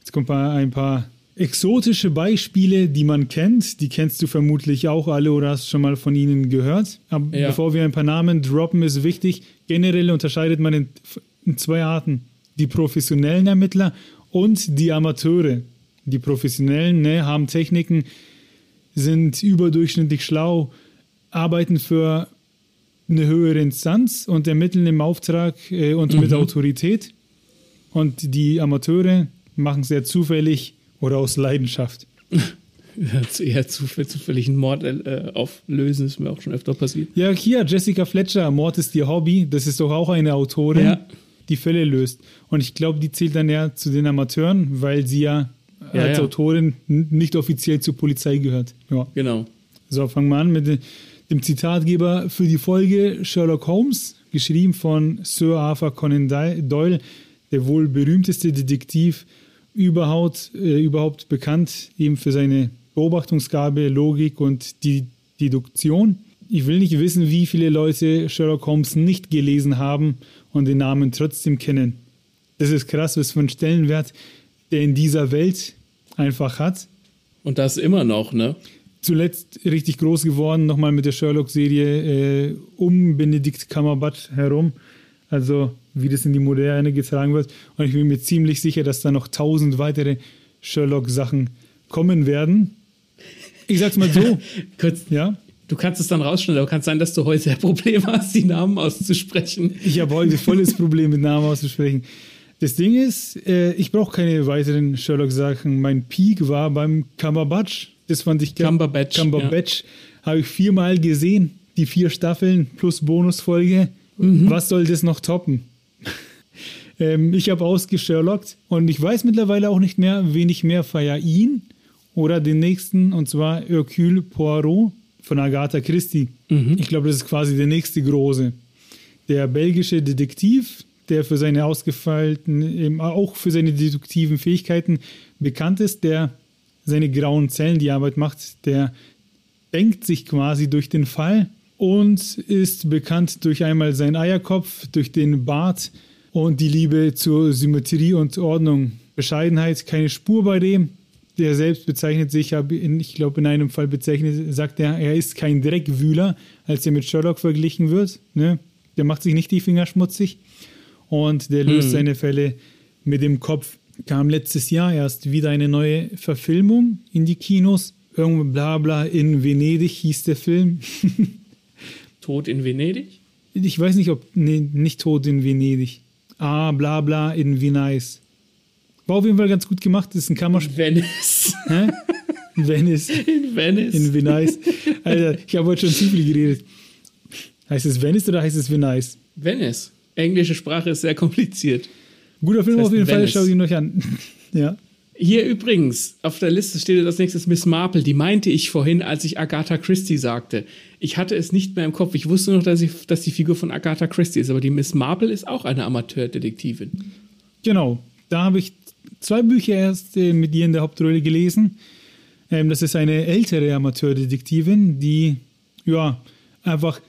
Jetzt kommt mal ein paar exotische Beispiele, die man kennt. Die kennst du vermutlich auch alle oder hast schon mal von ihnen gehört. Aber ja. bevor wir ein paar Namen droppen, ist wichtig, generell unterscheidet man in, in zwei Arten. Die professionellen Ermittler und die Amateure. Die Professionellen ne, haben Techniken, sind überdurchschnittlich schlau, arbeiten für eine höhere Instanz und ermitteln im Auftrag äh, und mhm. mit Autorität. Und die Amateure machen es sehr zufällig oder aus Leidenschaft. eher zufällig einen Mord äh, auflösen, ist mir auch schon öfter passiert. Ja, hier, Jessica Fletcher, Mord ist ihr Hobby. Das ist doch auch eine Autorin, ja. die Fälle löst. Und ich glaube, die zählt dann ja zu den Amateuren, weil sie ja, ja als ja. Autorin nicht offiziell zur Polizei gehört. Ja. Genau. So, fangen wir an mit dem Zitatgeber für die Folge Sherlock Holmes, geschrieben von Sir Arthur Conan Doyle, der wohl berühmteste Detektiv überhaupt, äh, überhaupt bekannt, eben für seine Beobachtungsgabe, Logik und die Deduktion. Ich will nicht wissen, wie viele Leute Sherlock Holmes nicht gelesen haben und den Namen trotzdem kennen. Das ist krass, was für einen Stellenwert der in dieser Welt einfach hat. Und das immer noch, ne? Zuletzt richtig groß geworden, nochmal mit der Sherlock-Serie äh, um Benedict Cumberbatch herum. Also wie das in die Moderne getragen wird. Und ich bin mir ziemlich sicher, dass da noch tausend weitere Sherlock-Sachen kommen werden. Ich sag's mal so. Kurz, ja? Du kannst es dann rausschneiden, aber kann sein, dass du heute ein Problem hast, die Namen auszusprechen. Ich habe heute volles Problem mit Namen auszusprechen. Das Ding ist, äh, ich brauche keine weiteren Sherlock-Sachen. Mein Peak war beim Cumberbatch. Das fand ich geil. Cumberbatch. Cumberbatch ja. habe ich viermal gesehen. Die vier Staffeln plus Bonusfolge. Mhm. Was soll das noch toppen? ähm, ich habe ausgesherlockt und ich weiß mittlerweile auch nicht mehr, wen ich mehr feier. Ihn oder den nächsten, und zwar Hercule Poirot von Agatha Christie. Mhm. Ich glaube, das ist quasi der nächste große. Der belgische Detektiv, der für seine ausgefeilten, auch für seine deduktiven Fähigkeiten bekannt ist, der seine grauen Zellen die Arbeit macht, der denkt sich quasi durch den Fall und ist bekannt durch einmal seinen Eierkopf, durch den Bart und die Liebe zur Symmetrie und Ordnung. Bescheidenheit, keine Spur bei dem. Der selbst bezeichnet sich, ich glaube, in einem Fall bezeichnet, sagt er, er ist kein Dreckwühler, als er mit Sherlock verglichen wird. Ne? Der macht sich nicht die Finger schmutzig und der löst hm. seine Fälle mit dem Kopf. Kam letztes Jahr erst wieder eine neue Verfilmung in die Kinos. Irgendwo bla bla in Venedig hieß der Film. Tod in Venedig? Ich weiß nicht, ob. Nee, nicht Tod in Venedig. Ah, bla bla in Venice. War auf jeden Fall ganz gut gemacht. Das ist ein Kammerspiel. Venice. Hä? Venice. In Venice. In Venice. Alter, ich habe heute schon zu viel geredet. Heißt es Venice oder heißt es Venice? Venice. Englische Sprache ist sehr kompliziert. Guter Film das heißt auf jeden Venice. Fall, schau ihn euch an. ja. Hier übrigens, auf der Liste steht als nächstes Miss Marple. Die meinte ich vorhin, als ich Agatha Christie sagte. Ich hatte es nicht mehr im Kopf. Ich wusste noch, dass, ich, dass die Figur von Agatha Christie ist. Aber die Miss Marple ist auch eine Amateurdetektivin. Genau. Da habe ich zwei Bücher erst äh, mit ihr in der Hauptrolle gelesen. Ähm, das ist eine ältere Amateurdetektivin, die ja einfach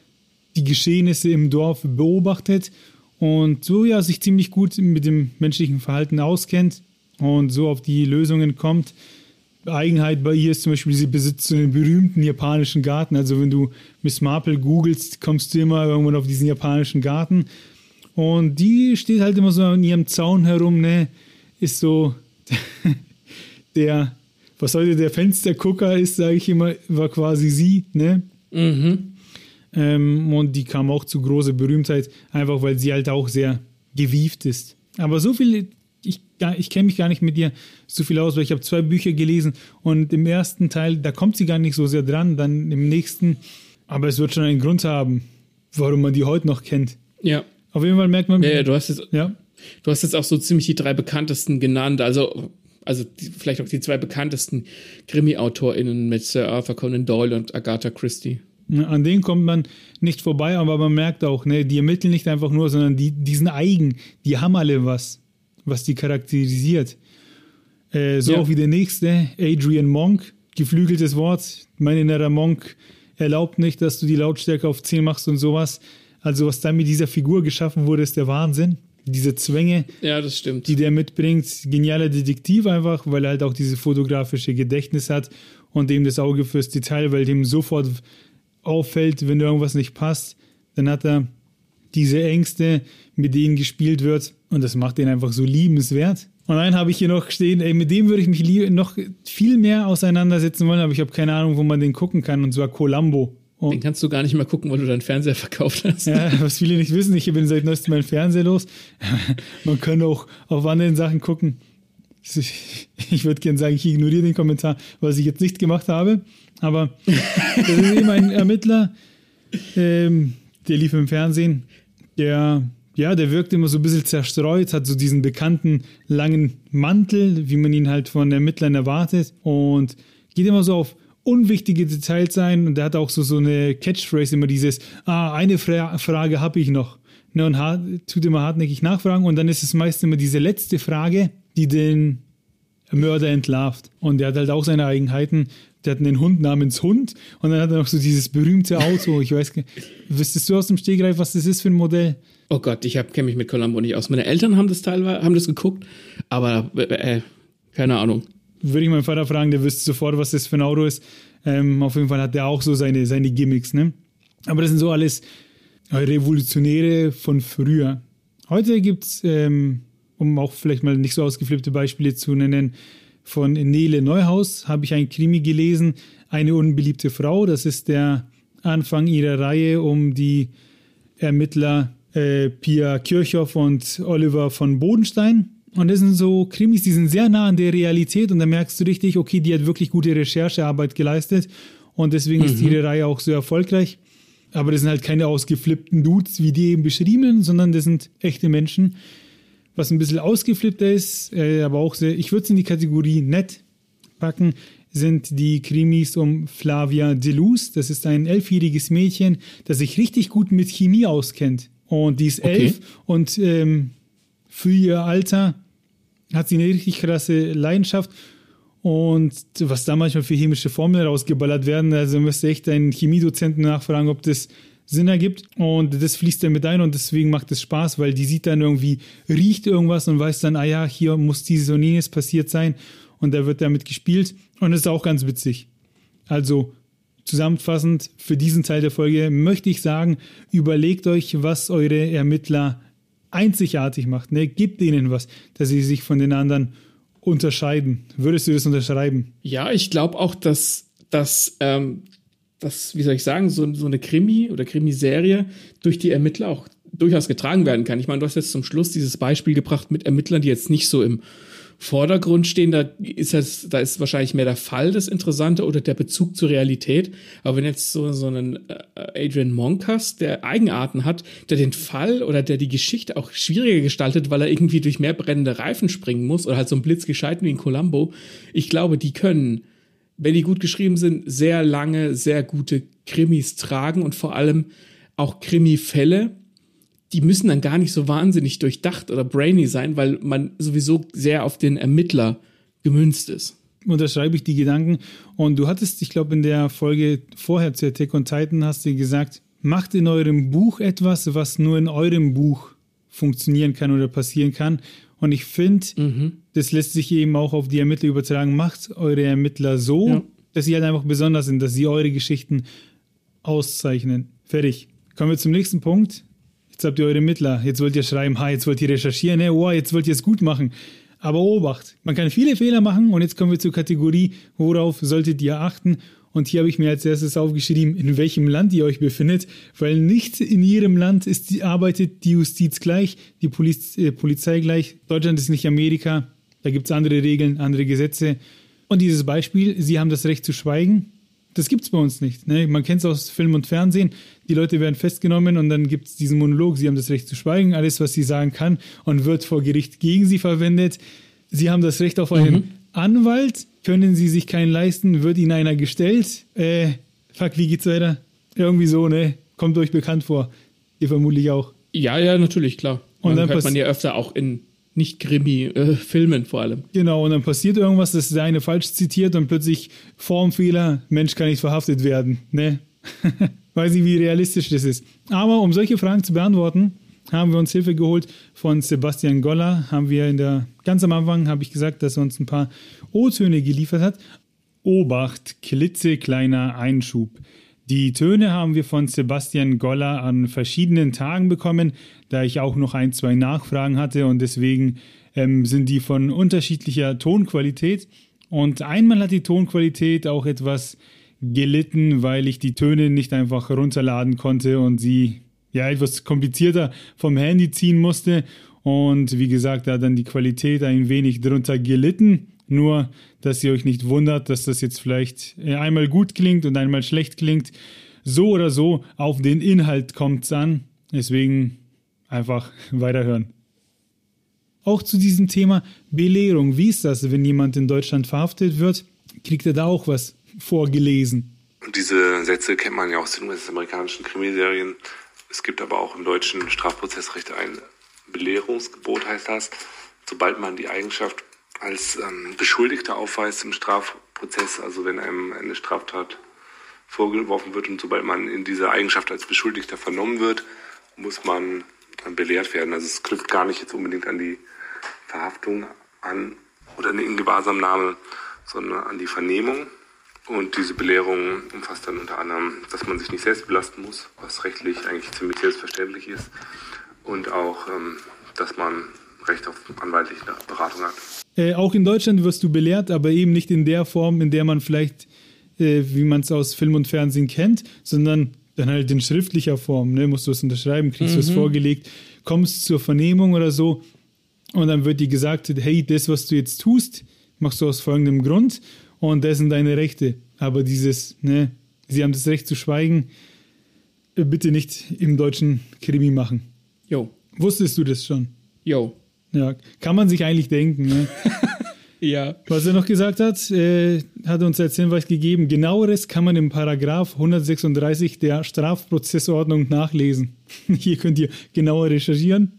die Geschehnisse im Dorf beobachtet und so ja sich ziemlich gut mit dem menschlichen Verhalten auskennt und so auf die Lösungen kommt. Eigenheit bei ihr ist zum Beispiel, sie besitzt so einen berühmten japanischen Garten. Also wenn du Miss Marple googelst, kommst du immer irgendwann auf diesen japanischen Garten. Und die steht halt immer so an ihrem Zaun herum, ne? Ist so der was heute der Fenstergucker ist, sage ich immer, war quasi sie, ne? Mhm. Ähm, und die kam auch zu großer Berühmtheit, einfach weil sie halt auch sehr gewieft ist. Aber so viel, ich, ich kenne mich gar nicht mit ihr so viel aus, weil ich habe zwei Bücher gelesen und im ersten Teil, da kommt sie gar nicht so sehr dran, dann im nächsten, aber es wird schon einen Grund haben, warum man die heute noch kennt. Ja. Auf jeden Fall merkt man. Ja, ja du hast jetzt, ja. du hast jetzt auch so ziemlich die drei bekanntesten genannt, also also die, vielleicht auch die zwei bekanntesten Krimi-AutorInnen mit Sir Arthur Conan Doyle und Agatha Christie. An denen kommt man nicht vorbei, aber man merkt auch, ne, die ermitteln nicht einfach nur, sondern die, die sind eigen, die haben alle was, was die charakterisiert. Äh, so Ja. auch wie der nächste, Adrian Monk, geflügeltes Wort. Mein innerer Monk erlaubt nicht, dass du die Lautstärke auf 10 machst und sowas. Also, was da mit dieser Figur geschaffen wurde, ist der Wahnsinn. Diese Zwänge, Ja, das stimmt. die der mitbringt. Genialer Detektiv einfach, weil er halt auch diese fotografische Gedächtnis hat und dem das Auge fürs Detail, weil dem sofort auffällt, wenn irgendwas nicht passt, dann hat er diese Ängste, mit denen gespielt wird und das macht ihn einfach so liebenswert. Und einen habe ich hier noch stehen, ey, mit dem würde ich mich noch viel mehr auseinandersetzen wollen, aber ich habe keine Ahnung, wo man den gucken kann, und zwar Columbo. Und Den kannst du gar nicht mehr gucken, weil du deinen Fernseher verkauft hast. ja, was viele nicht wissen, ich bin seit neuestem mein Fernseher los. Man kann auch auf anderen Sachen gucken. Ich würde gerne sagen, ich ignoriere den Kommentar, was ich jetzt nicht gemacht habe. Aber das ist eben ein Ermittler, ähm, der lief im Fernsehen. Der, ja, der wirkt immer so ein bisschen zerstreut, hat so diesen bekannten langen Mantel, wie man ihn halt von Ermittlern erwartet. Und geht immer so auf unwichtige Details ein. Und der hat auch so, so eine Catchphrase, immer dieses, ah, eine Fra Frage habe ich noch. Ne, und hart, tut immer hartnäckig nachfragen. Und dann ist es meist immer diese letzte Frage, die den Mörder entlarvt. Und der hat halt auch seine Eigenheiten. Der hat einen Hund namens Hund und dann hat er noch so dieses berühmte Auto. Ich weiß, gar- wüsstest du aus dem Stegreif, was das ist für ein Modell? Oh Gott, ich kenne mich mit Columbo nicht aus. Meine Eltern haben das teilweise, haben das geguckt, aber äh, keine Ahnung. Würde ich meinen Vater fragen, der wüsste sofort, was das für ein Auto ist. Ähm, auf jeden Fall hat der auch so seine, seine Gimmicks, ne? Aber das sind so alles Revolutionäre von früher. Heute gibt es, ähm, um auch vielleicht mal nicht so ausgeflippte Beispiele zu nennen, von Nele Neuhaus habe ich ein Krimi gelesen, Eine unbeliebte Frau. Das ist der Anfang ihrer Reihe um die Ermittler äh, Pia Kirchhoff und Oliver von Bodenstein. Und das sind so Krimis, die sind sehr nah an der Realität und da merkst du richtig, okay, die hat wirklich gute Recherchearbeit geleistet und deswegen ist ihre Reihe auch so erfolgreich. Aber das sind halt keine ausgeflippten Dudes, wie die eben beschrieben, sondern das sind echte Menschen. Was ein bisschen ausgeflippter ist, äh, aber auch sehr, ich würde es in die Kategorie nett packen, sind die Krimis um Flavia Deluz. Das ist ein elfjähriges Mädchen, das sich richtig gut mit Chemie auskennt. Und die ist Okay. elf und ähm, für ihr Alter hat sie eine richtig krasse Leidenschaft. Und was da manchmal für chemische Formeln rausgeballert werden, also müsste echt einen Chemiedozenten nachfragen, ob das Sinn ergibt. Und das fließt dann mit ein und deswegen macht es Spaß, weil die sieht dann irgendwie, riecht irgendwas und weiß dann, ah ja, hier muss dieses und jenes passiert sein. Und da wird damit gespielt. Und das ist auch ganz witzig. Also zusammenfassend für diesen Teil der Folge möchte ich sagen, überlegt euch, was eure Ermittler einzigartig macht. Ne? Gebt ihnen was, dass sie sich von den anderen unterscheiden. Würdest du das unterschreiben? Ja, ich glaube auch, dass, dass, ähm, dass, wie soll ich sagen, so, so eine Krimi oder Krimiserie durch die Ermittler auch durchaus getragen werden kann. Ich meine, du hast jetzt zum Schluss dieses Beispiel gebracht mit Ermittlern, die jetzt nicht so im Vordergrund stehen, da ist das, da ist wahrscheinlich mehr der Fall das Interessante oder der Bezug zur Realität. Aber wenn jetzt so, so einen äh, Adrian Monk hast, der Eigenarten hat, der den Fall oder der die Geschichte auch schwieriger gestaltet, weil er irgendwie durch mehr brennende Reifen springen muss oder halt so ein Blitz gescheit wie in Columbo, ich glaube, die können, wenn die gut geschrieben sind, sehr lange, sehr gute Krimis tragen und vor allem auch Krimi-Fälle, die müssen dann gar nicht so wahnsinnig durchdacht oder brainy sein, weil man sowieso sehr auf den Ermittler gemünzt ist. Unterschreibe ich die Gedanken. Und du hattest, ich glaube, in der Folge vorher zu Attack on Titan hast du gesagt, macht in eurem Buch etwas, was nur in eurem Buch funktionieren kann oder passieren kann. Und ich finde, das lässt sich eben auch auf die Ermittler übertragen. Macht eure Ermittler so, Ja. dass sie halt einfach besonders sind, dass sie eure Geschichten auszeichnen. Fertig. Kommen wir zum nächsten Punkt. Jetzt habt ihr eure Ermittler. Jetzt wollt ihr schreiben, ha, jetzt wollt ihr recherchieren, ne? oh, jetzt wollt ihr es gut machen. Aber Obacht, man kann viele Fehler machen und jetzt kommen wir zur Kategorie, worauf solltet ihr achten? Und hier habe ich mir als erstes aufgeschrieben, in welchem Land ihr euch befindet, weil nicht in jedem Land ist arbeitet die Justiz gleich, die Poliz, äh, Polizei gleich. Deutschland ist nicht Amerika, da gibt es andere Regeln, andere Gesetze. Und dieses Beispiel, sie haben das Recht zu schweigen, das gibt es bei uns nicht. Ne? Man kennt es aus Film und Fernsehen. Die Leute werden festgenommen und dann gibt es diesen Monolog, sie haben das Recht zu schweigen, alles, was sie sagen kann, und wird vor Gericht gegen sie verwendet. Sie haben das Recht auf einen mhm. Anwalt, können sie sich keinen leisten, wird ihnen einer gestellt. Äh, fuck, wie geht's weiter? Irgendwie so, ne? Kommt euch bekannt vor. Ihr vermutlich auch. Ja, ja, natürlich, klar. Und dann, dann hört man ja öfter auch in nicht-Krimi-Filmen äh, vor allem. Genau, und dann passiert irgendwas, das ist der eine falsch zitiert und plötzlich Formfehler, Mensch kann nicht verhaftet werden. Ne? Weiß nicht, wie realistisch das ist. Aber um solche Fragen zu beantworten, haben wir uns Hilfe geholt von Sebastian Goller. Haben wir in der, ganz am Anfang habe ich gesagt, dass er uns ein paar O-Töne geliefert hat. Obacht, klitzekleiner Einschub. Die Töne haben wir von Sebastian Goller an verschiedenen Tagen bekommen, da ich auch noch ein, zwei Nachfragen hatte und deswegen ähm, sind die von unterschiedlicher Tonqualität. Und einmal hat die Tonqualität auch etwas gelitten, weil ich die Töne nicht einfach runterladen konnte und sie ja etwas komplizierter vom Handy ziehen musste. Und wie gesagt, da hat dann die Qualität ein wenig drunter gelitten. Nur, dass ihr euch nicht wundert, dass das jetzt vielleicht einmal gut klingt und einmal schlecht klingt. So oder so, auf den Inhalt kommt es an. Deswegen einfach weiterhören. Auch zu diesem Thema Belehrung. Wie ist das, wenn jemand in Deutschland verhaftet wird? Kriegt er da auch was vorgelesen? Diese Sätze kennt man ja aus den US-amerikanischen Krimiserien. Es gibt aber auch im deutschen Strafprozessrecht ein Belehrungsgebot, heißt das. Sobald man die Eigenschaft als ähm, Beschuldigter aufweist im Strafprozess, also wenn einem eine Straftat vorgeworfen wird und sobald man in dieser Eigenschaft als Beschuldigter vernommen wird, muss man dann belehrt werden. Also es knüpft gar nicht jetzt unbedingt an die Verhaftung an oder eine Ingewahrsamnahme, sondern an die Vernehmung. Und diese Belehrung umfasst dann unter anderem, dass man sich nicht selbst belasten muss, was rechtlich eigentlich ziemlich selbstverständlich ist. Und auch, ähm, dass man Recht auf anwaltliche Beratung hat. Äh, auch in Deutschland wirst du belehrt, aber eben nicht in der Form, in der man vielleicht, äh, wie man es aus Film und Fernsehen kennt, sondern dann halt in schriftlicher Form. Ne? Musst du es unterschreiben, kriegst du mhm. es vorgelegt, kommst zur Vernehmung oder so und dann wird dir gesagt, hey, das, was du jetzt tust, machst du aus folgendem Grund und das sind deine Rechte. Aber dieses, ne, sie haben das Recht zu schweigen, äh, bitte nicht im deutschen Krimi machen. Jo. Wusstest du das schon? Jo. Ja, kann man sich eigentlich denken. Ne? ja. Was er noch gesagt hat, äh, hat uns als Hinweis gegeben, genaueres kann man im Paragraph 136 der Strafprozessordnung nachlesen. Hier könnt ihr genauer recherchieren.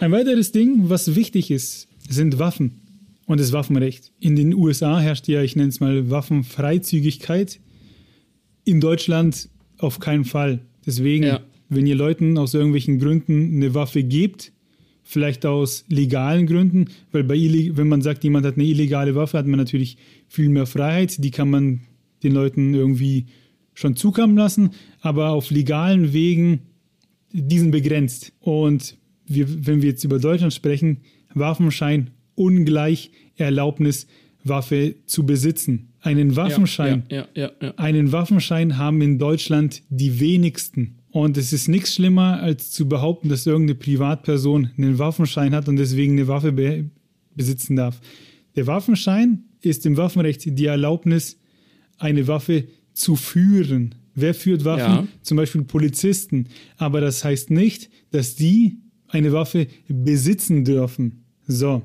Ein weiteres Ding, was wichtig ist, sind Waffen und das Waffenrecht. In den USA herrscht ja, ich nenne es mal, Waffenfreizügigkeit. In Deutschland auf keinen Fall. Deswegen, ja. Wenn ihr Leuten aus irgendwelchen Gründen eine Waffe gebt, vielleicht aus legalen Gründen, weil bei wenn man sagt, jemand hat eine illegale Waffe, hat man natürlich viel mehr Freiheit, die kann man den Leuten irgendwie schon zukommen lassen, aber auf legalen Wegen diesen begrenzt. Und wir, wenn wir jetzt über Deutschland sprechen, Waffenschein ungleich Erlaubnis, Waffe zu besitzen. Einen Waffenschein, ja, ja, ja, einen Waffenschein haben in Deutschland die wenigsten. Und es ist nichts schlimmer, als zu behaupten, dass irgendeine Privatperson einen Waffenschein hat und deswegen eine Waffe be besitzen darf. Der Waffenschein ist im Waffenrecht die Erlaubnis, eine Waffe zu führen. Wer führt Waffen? Ja. Zum Beispiel Polizisten. Aber das heißt nicht, dass die eine Waffe besitzen dürfen. So,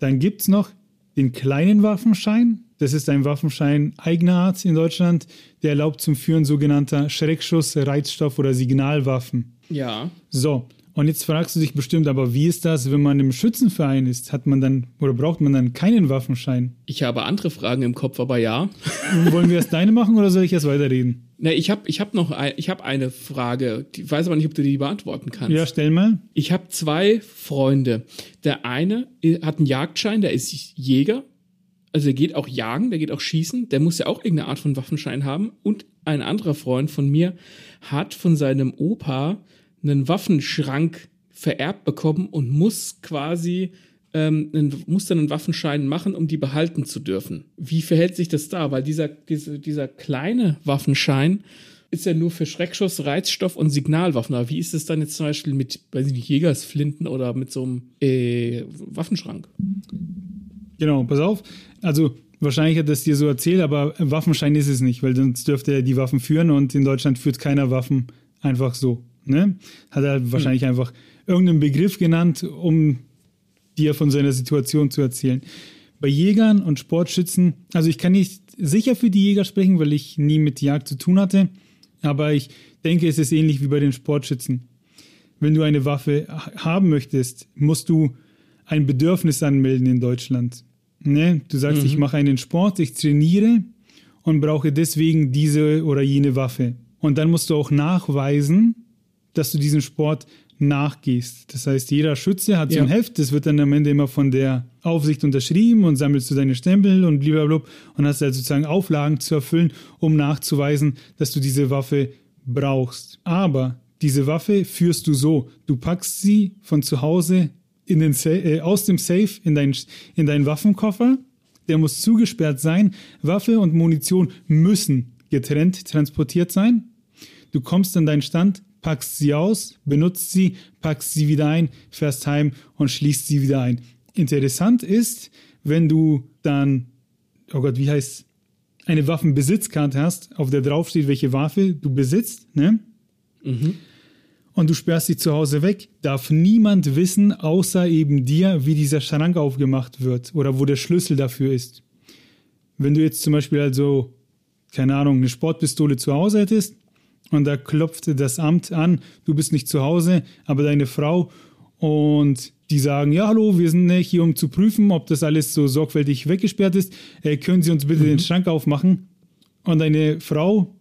dann gibt es noch den kleinen Waffenschein. Das ist ein Waffenschein eigener Art in Deutschland, der erlaubt zum Führen sogenannter Schreckschuss, Reizstoff oder Signalwaffen. Ja. So, und jetzt fragst du dich bestimmt, aber wie ist das, wenn man im Schützenverein ist? Hat man dann oder braucht man dann keinen Waffenschein? Ich habe andere Fragen im Kopf, aber ja. Wollen wir erst deine machen oder soll ich erst weiterreden? Ne, ich habe ich hab noch ein, ich hab eine Frage. Ich weiß aber nicht, ob du die beantworten kannst. Ja, stell mal. Ich habe zwei Freunde. Der eine hat einen Jagdschein, der ist Jäger. Also der geht auch jagen, der geht auch schießen. Der muss ja auch irgendeine Art von Waffenschein haben. Und ein anderer Freund von mir hat von seinem Opa einen Waffenschrank vererbt bekommen und muss quasi ähm, einen, musst dann einen Waffenschein machen, um die behalten zu dürfen. Wie verhält sich das da? Weil dieser, dieser, dieser kleine Waffenschein ist ja nur für Schreckschuss, Reizstoff und Signalwaffen. Aber wie ist es dann jetzt zum Beispiel mit, weiß ich nicht, Jägersflinten oder mit so einem äh, Waffenschrank? Genau, pass auf. Also wahrscheinlich hat das dir so erzählt, aber Waffenschein ist es nicht, weil sonst dürfte er die Waffen führen und in Deutschland führt keiner Waffen einfach so. Ne? Hat er hm. wahrscheinlich einfach irgendeinen Begriff genannt, um dir von seiner Situation zu erzählen. Bei Jägern und Sportschützen, also ich kann nicht sicher für die Jäger sprechen, weil ich nie mit Jagd zu tun hatte, aber ich denke, es ist ähnlich wie bei den Sportschützen. Wenn du eine Waffe haben möchtest, musst du ein Bedürfnis anmelden in Deutschland. Ne? Du sagst, mhm. ich mache einen Sport, ich trainiere und brauche deswegen diese oder jene Waffe. Und dann musst du auch nachweisen, dass du diesen Sport nachgehst. Das heißt, jeder Schütze hat ja. so ein Heft, das wird dann am Ende immer von der Aufsicht unterschrieben und sammelst du deine Stempel und blablabla und hast halt sozusagen Auflagen zu erfüllen, um nachzuweisen, dass du diese Waffe brauchst. Aber diese Waffe führst du so, du packst sie von zu Hause in den äh, aus dem Safe in, dein, in deinen Waffenkoffer. Der muss zugesperrt sein. Waffe und Munition müssen getrennt transportiert sein. Du kommst an deinen Stand, packst sie aus, benutzt sie, packst sie wieder ein, fährst heim und schließt sie wieder ein. Interessant ist, wenn du dann, oh Gott, wie heißt eine Waffenbesitzkarte hast, auf der draufsteht, welche Waffe du besitzt, ne? Mhm. Und du sperrst sie zu Hause weg, darf niemand wissen, außer eben dir, wie dieser Schrank aufgemacht wird oder wo der Schlüssel dafür ist. Wenn du jetzt zum Beispiel also, keine Ahnung, eine Sportpistole zu Hause hättest und da klopfte das Amt an, du bist nicht zu Hause, aber deine Frau und die sagen, ja, hallo, wir sind hier, um zu prüfen, ob das alles so sorgfältig weggesperrt ist. Äh, können Sie uns bitte mhm. den Schrank aufmachen? Und deine Frau,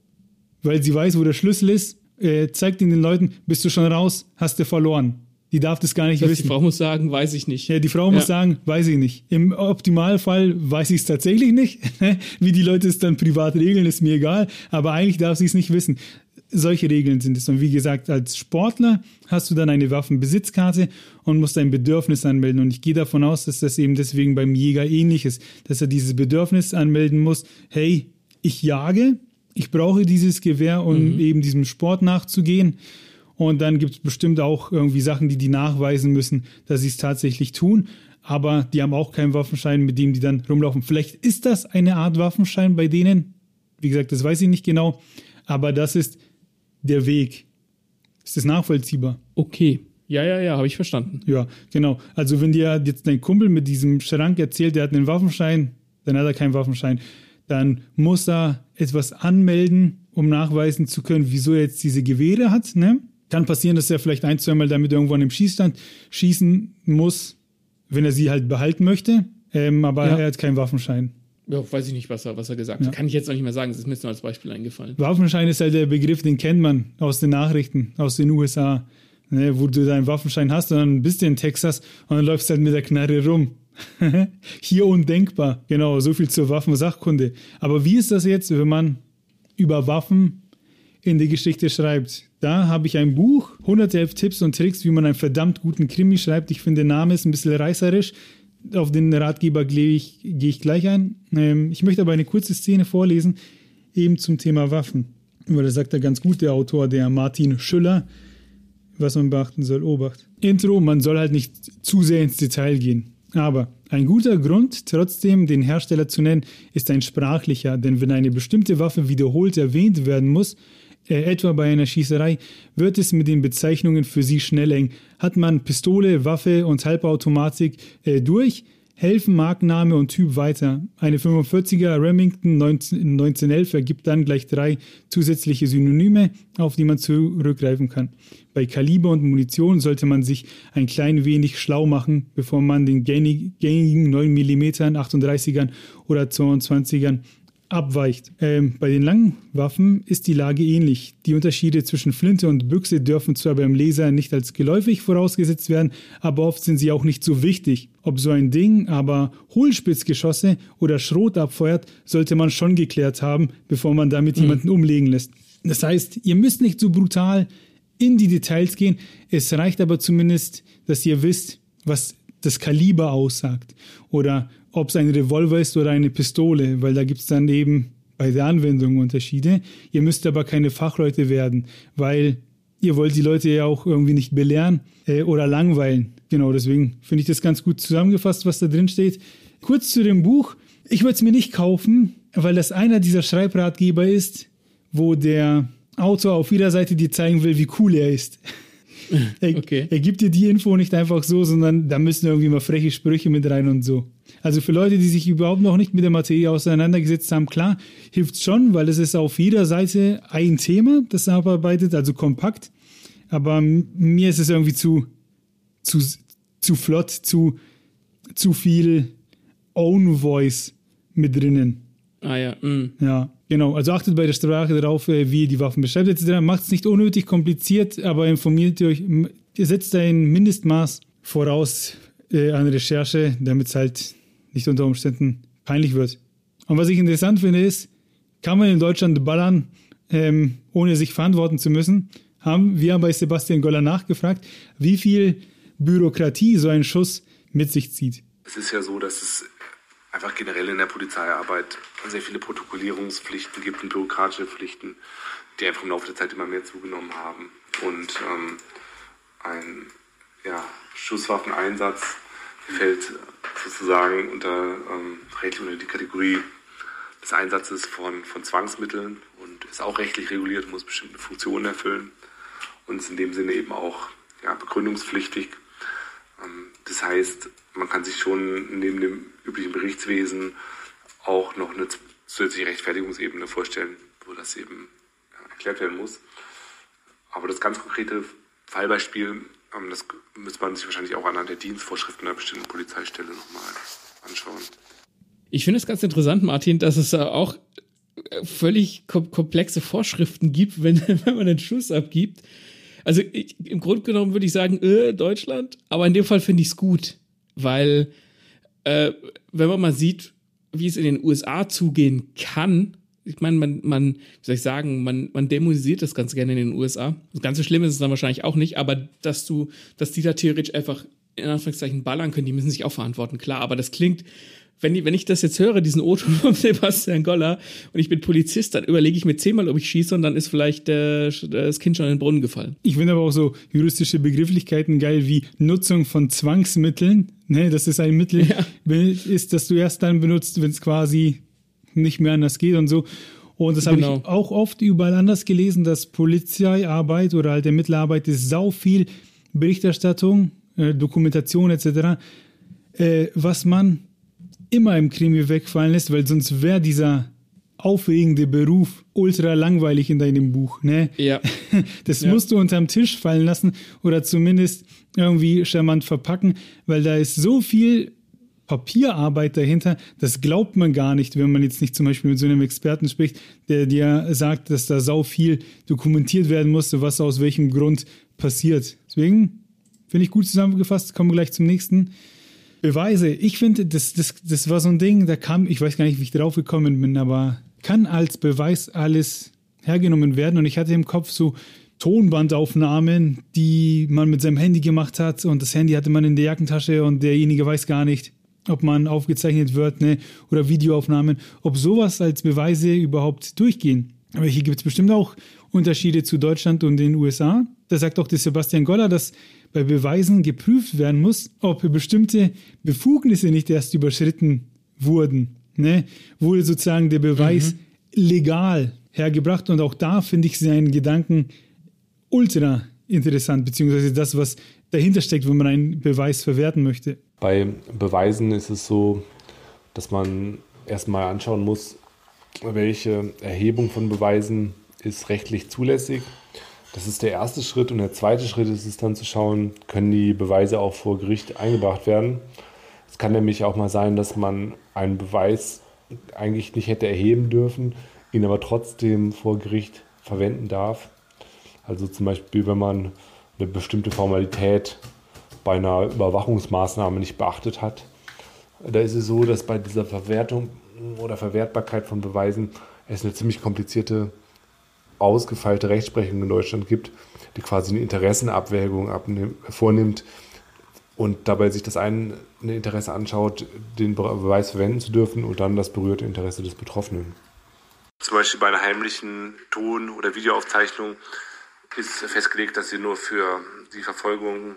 weil sie weiß, wo der Schlüssel ist, äh, zeigt ihn den Leuten, bist du schon raus, hast du verloren. Die darf das gar nicht das heißt, wissen. Die Frau muss sagen, weiß ich nicht. Ja, die Frau ja. muss sagen, weiß ich nicht. Im Optimalfall weiß ich es tatsächlich nicht. Wie die Leute es dann privat regeln, ist mir egal. Aber eigentlich darf sie es nicht wissen solche Regeln sind es. Und wie gesagt, als Sportler hast du dann eine Waffenbesitzkarte und musst dein Bedürfnis anmelden. Und ich gehe davon aus, dass das eben deswegen beim Jäger ähnlich ist, dass er dieses Bedürfnis anmelden muss. Hey, ich jage, ich brauche dieses Gewehr, um mhm. eben diesem Sport nachzugehen. Und dann gibt es bestimmt auch irgendwie Sachen, die die nachweisen müssen, dass sie es tatsächlich tun. Aber die haben auch keinen Waffenschein, mit dem die dann rumlaufen. Vielleicht ist das eine Art Waffenschein bei denen. Wie gesagt, das weiß ich nicht genau. Aber das ist der Weg. Ist das nachvollziehbar? Okay. Ja, ja, ja, habe ich verstanden. Ja, genau. Also wenn dir jetzt dein Kumpel mit diesem Schrank erzählt, der hat einen Waffenschein, dann hat er keinen Waffenschein. Dann muss er etwas anmelden, um nachweisen zu können, wieso er jetzt diese Gewehre hat. Ne? Kann passieren, dass er vielleicht ein, zwei Mal damit irgendwo an dem Schießstand schießen muss, wenn er sie halt behalten möchte. Ähm, aber ja. er hat keinen Waffenschein. Ja, weiß ich nicht, was er, was er gesagt hat. Ja. Kann ich jetzt noch nicht mehr sagen, das ist mir jetzt nur als Beispiel eingefallen. Waffenschein ist halt der Begriff, den kennt man aus den Nachrichten, aus den USA, ne, wo du deinen Waffenschein hast und dann bist du in Texas und dann läufst du halt mit der Knarre rum. Hier undenkbar. Genau, so viel zur Waffensachkunde. Aber wie ist das jetzt, wenn man über Waffen in die Geschichte schreibt? Da habe ich ein Buch, 111 Tipps und Tricks, wie man einen verdammt guten Krimi schreibt. Ich finde, der Name ist ein bisschen reißerisch auf den Ratgeber gehe ich, gehe ich gleich ein. Ähm, ich möchte aber eine kurze Szene vorlesen, eben zum Thema Waffen. Weil da sagt er ganz gut, der Autor, der Martin Schüller, was man beachten soll. Obacht. Intro, man soll halt nicht zu sehr ins Detail gehen. Aber ein guter Grund, trotzdem den Hersteller zu nennen, ist ein sprachlicher, denn wenn eine bestimmte Waffe wiederholt erwähnt werden muss, äh, etwa bei einer Schießerei, wird es mit den Bezeichnungen für sie schnell eng. Hat man Pistole, Waffe und Halbautomatik äh, durch, helfen Markenname und Typ weiter. Eine 45er Remington 19, 1911 ergibt dann gleich drei zusätzliche Synonyme, auf die man zurückgreifen kann. Bei Kaliber und Munition sollte man sich ein klein wenig schlau machen, bevor man den gängigen 9 mm 38ern oder 22ern abweicht. Ähm, bei den langen Waffen ist die Lage ähnlich. Die Unterschiede zwischen Flinte und Büchse dürfen zwar beim Leser nicht als geläufig vorausgesetzt werden, aber oft sind sie auch nicht so wichtig. Ob so ein Ding aber Hohlspitzgeschosse oder Schrot abfeuert, sollte man schon geklärt haben, bevor man damit mhm. jemanden umlegen lässt. Das heißt, ihr müsst nicht so brutal in die Details gehen. Es reicht aber zumindest, dass ihr wisst, was das Kaliber aussagt oder ob es ein Revolver ist oder eine Pistole, weil da gibt es dann eben bei der Anwendung Unterschiede. Ihr müsst aber keine Fachleute werden, weil ihr wollt die Leute ja auch irgendwie nicht belehren äh, oder langweilen. Genau, deswegen finde ich das ganz gut zusammengefasst, was da drin steht. Kurz zu dem Buch. Ich würde es mir nicht kaufen, weil das einer dieser Schreibratgeber ist, wo der Autor auf jeder Seite dir zeigen will, wie cool er ist. er, okay. er gibt dir die Info nicht einfach so, sondern da müssen irgendwie mal freche Sprüche mit rein und so. Also für Leute, die sich überhaupt noch nicht mit der Materie auseinandergesetzt haben, klar, hilft schon, weil es ist auf jeder Seite ein Thema, das er abarbeitet, also kompakt. Aber mir ist es irgendwie zu, zu, zu flott, zu, zu viel Own Voice mit drinnen. Ah ja. Mm. Ja, genau. Also achtet bei der Sprache darauf, äh, wie ihr die Waffen beschreibt etc. Macht es nicht unnötig kompliziert, aber informiert euch, setzt ein Mindestmaß voraus äh, an Recherche, damit es halt nicht unter Umständen peinlich wird. Und was ich interessant finde, ist, kann man in Deutschland ballern, ähm, ohne sich verantworten zu müssen? Haben wir bei Sebastian Goller nachgefragt, wie viel Bürokratie so ein Schuss mit sich zieht. Es ist ja so, dass es einfach generell in der Polizeiarbeit sehr viele Protokollierungspflichten gibt und bürokratische Pflichten, die einfach im Laufe der Zeit immer mehr zugenommen haben. Und ähm, ein ja, Schusswaffeneinsatz fällt sozusagen unter, ähm, rechtlich unter die Kategorie des Einsatzes von, von Zwangsmitteln und ist auch rechtlich reguliert, muss bestimmte Funktionen erfüllen und ist in dem Sinne eben auch ja, begründungspflichtig. Ähm, das heißt, man kann sich schon neben dem üblichen Berichtswesen auch noch eine zusätzliche Rechtfertigungsebene vorstellen, wo das eben erklärt werden muss. Aber das ganz konkrete Fallbeispiel, das müsste man sich wahrscheinlich auch anhand der Dienstvorschriften einer bestimmten Polizeistelle nochmal anschauen. Ich finde es ganz interessant, Martin, dass es auch äh, völlig komplexe Vorschriften gibt, wenn, wenn man einen Schuss abgibt. Also ich, im Grunde genommen würde ich sagen, äh, Deutschland, aber in dem Fall finde ich es gut, weil äh, wenn man mal sieht, wie es in den USA zugehen kann, ich meine, man, man, wie soll ich sagen, man, man dämonisiert das ganz gerne in den USA. Das ganze Schlimme ist es dann wahrscheinlich auch nicht, aber dass du, dass die da theoretisch einfach in Anführungszeichen ballern können, die müssen sich auch verantworten, klar, aber das klingt wenn, die, wenn ich das jetzt höre, diesen O-Ton von Sebastian Goller und ich bin Polizist, dann überlege ich mir zehnmal, ob ich schieße und dann ist vielleicht äh, das Kind schon in den Brunnen gefallen. Ich finde aber auch so juristische Begrifflichkeiten geil wie Nutzung von Zwangsmitteln. Ne, das ist ein Mittel, ja. ist, das du erst dann benutzt, wenn es quasi nicht mehr anders geht und so. Und das genau. habe ich auch oft überall anders gelesen, dass Polizeiarbeit oder halt Ermittlerarbeit ist sau viel Berichterstattung, äh, Dokumentation etc., äh, was man immer im Krimi wegfallen lässt, weil sonst wäre dieser aufregende Beruf ultra langweilig in deinem Buch. Ne? Ja. Das ja. musst du unterm Tisch fallen lassen oder zumindest irgendwie charmant verpacken, weil da ist so viel Papierarbeit dahinter, das glaubt man gar nicht, wenn man jetzt nicht zum Beispiel mit so einem Experten spricht, der dir sagt, dass da sau viel dokumentiert werden musste, was aus welchem Grund passiert. Deswegen finde ich gut zusammengefasst, kommen wir gleich zum nächsten. Beweise. Ich finde, das, das, das war so ein Ding, da kam, ich weiß gar nicht, wie ich drauf gekommen bin, aber kann als Beweis alles hergenommen werden. Und ich hatte im Kopf so Tonbandaufnahmen, die man mit seinem Handy gemacht hat. Und das Handy hatte man in der Jackentasche und derjenige weiß gar nicht, ob man aufgezeichnet wird, ne? Oder Videoaufnahmen, ob sowas als Beweise überhaupt durchgehen. Aber hier gibt es bestimmt auch Unterschiede zu Deutschland und den USA. Da sagt auch der Sebastian Goller, dass bei Beweisen geprüft werden muss, ob bestimmte Befugnisse nicht erst überschritten wurden. Ne? Wurde sozusagen der Beweis mhm. legal hergebracht und auch da finde ich seinen Gedanken ultra interessant, beziehungsweise das, was dahinter steckt, wenn man einen Beweis verwerten möchte. Bei Beweisen ist es so, dass man erstmal anschauen muss, welche Erhebung von Beweisen ist rechtlich zulässig das ist der erste Schritt. Und der zweite Schritt ist es dann zu schauen, können die Beweise auch vor Gericht eingebracht werden. Es kann nämlich auch mal sein, dass man einen Beweis eigentlich nicht hätte erheben dürfen, ihn aber trotzdem vor Gericht verwenden darf. Also zum Beispiel, wenn man eine bestimmte Formalität bei einer Überwachungsmaßnahme nicht beachtet hat. Da ist es so, dass bei dieser Verwertung oder Verwertbarkeit von Beweisen es eine ziemlich komplizierte ausgefeilte Rechtsprechung in Deutschland gibt, die quasi eine Interessenabwägung vornimmt und dabei sich das eine Interesse anschaut, den Beweis verwenden zu dürfen und dann das berührte Interesse des Betroffenen. Zum Beispiel bei einer heimlichen Ton- oder Videoaufzeichnung ist festgelegt, dass sie nur für die Verfolgung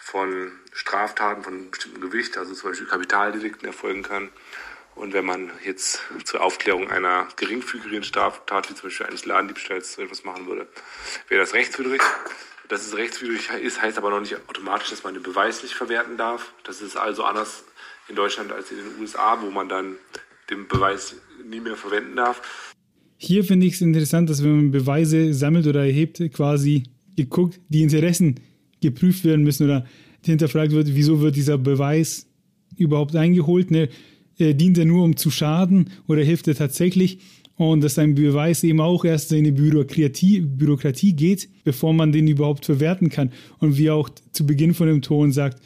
von Straftaten von bestimmten Gewicht, also zum Beispiel Kapitaldelikten, erfolgen kann. Und wenn man jetzt zur Aufklärung einer geringfügigen Straftat, wie zum Beispiel eines Ladendiebstahls, so etwas machen würde, wäre das rechtswidrig. Dass es rechtswidrig ist, heißt aber noch nicht automatisch, dass man den Beweis nicht verwerten darf. Das ist also anders in Deutschland als in den USA, wo man dann den Beweis nie mehr verwenden darf. Hier finde ich es interessant, dass wenn man Beweise sammelt oder erhebt, quasi geguckt, die Interessen geprüft werden müssen oder hinterfragt wird, wieso wird dieser Beweis überhaupt eingeholt? Ne? Äh, dient er nur, um zu schaden oder hilft er tatsächlich? und dass ein Beweis eben auch erst in die Bürokratie, Bürokratie geht, bevor man den überhaupt verwerten kann. Und wie auch zu Beginn von dem Ton sagt,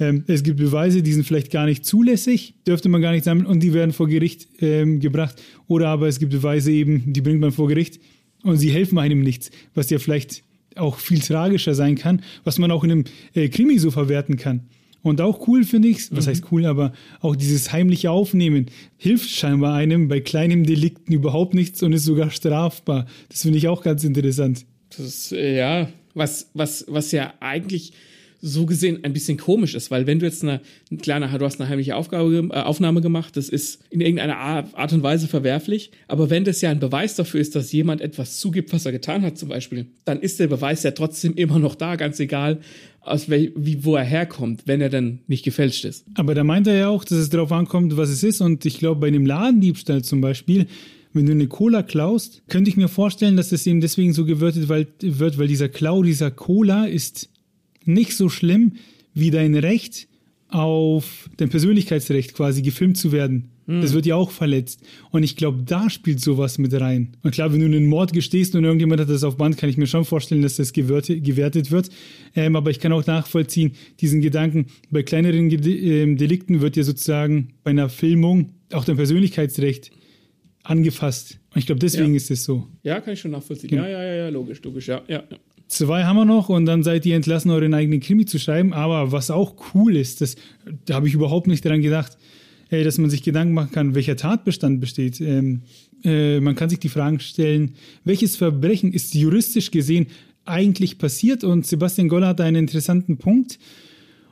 ähm, es gibt Beweise, die sind vielleicht gar nicht zulässig, dürfte man gar nicht sammeln und die werden vor Gericht ähm, gebracht. Oder aber es gibt Beweise eben, die bringt man vor Gericht und sie helfen einem nichts, was ja vielleicht auch viel tragischer sein kann, was man auch in einem äh, Krimi so verwerten kann. Und auch cool finde ich, was mhm. heißt cool, aber auch dieses heimliche Aufnehmen hilft scheinbar einem bei kleinen Delikten überhaupt nichts und ist sogar strafbar. Das finde ich auch ganz interessant. Das ist, äh, ja, was, was, was ja eigentlich so gesehen ein bisschen komisch ist, weil wenn du jetzt eine, eine kleine, du hast eine heimliche Aufgabe, äh, Aufnahme gemacht, das ist in irgendeiner Art und Weise verwerflich, aber wenn das ja ein Beweis dafür ist, dass jemand etwas zugibt, was er getan hat zum Beispiel, dann ist der Beweis ja trotzdem immer noch da, ganz egal, aus wel, wie, wo er herkommt, wenn er dann nicht gefälscht ist. Aber da meint er ja auch, dass es darauf ankommt, was es ist und ich glaube, bei einem Ladendiebstahl zum Beispiel, wenn du eine Cola klaust, könnte ich mir vorstellen, dass das eben deswegen so gewürtet wird, weil dieser Klau dieser Cola ist nicht so schlimm wie dein Recht auf dein Persönlichkeitsrecht quasi gefilmt zu werden. Mhm. Das wird ja auch verletzt. Und ich glaube, da spielt sowas mit rein. Und klar, wenn du einen Mord gestehst und irgendjemand hat das auf Band, kann ich mir schon vorstellen, dass das gewertet wird. Ähm, aber ich kann auch nachvollziehen, diesen Gedanken, bei kleineren ähm, Delikten wird ja sozusagen bei einer Filmung auch dein Persönlichkeitsrecht angefasst. Und ich glaube, deswegen ja. ist es so. Ja, kann ich schon nachvollziehen. Genau. Ja, ja, ja, logisch, logisch, ja, ja. Zwei haben wir noch und dann seid ihr entlassen, euren eigenen Krimi zu schreiben. Aber was auch cool ist, das, da habe ich überhaupt nicht daran gedacht, äh, dass man sich Gedanken machen kann, welcher Tatbestand besteht. Ähm, äh, man kann sich die Fragen stellen, welches Verbrechen ist juristisch gesehen eigentlich passiert? Und Sebastian Goller hat einen interessanten Punkt.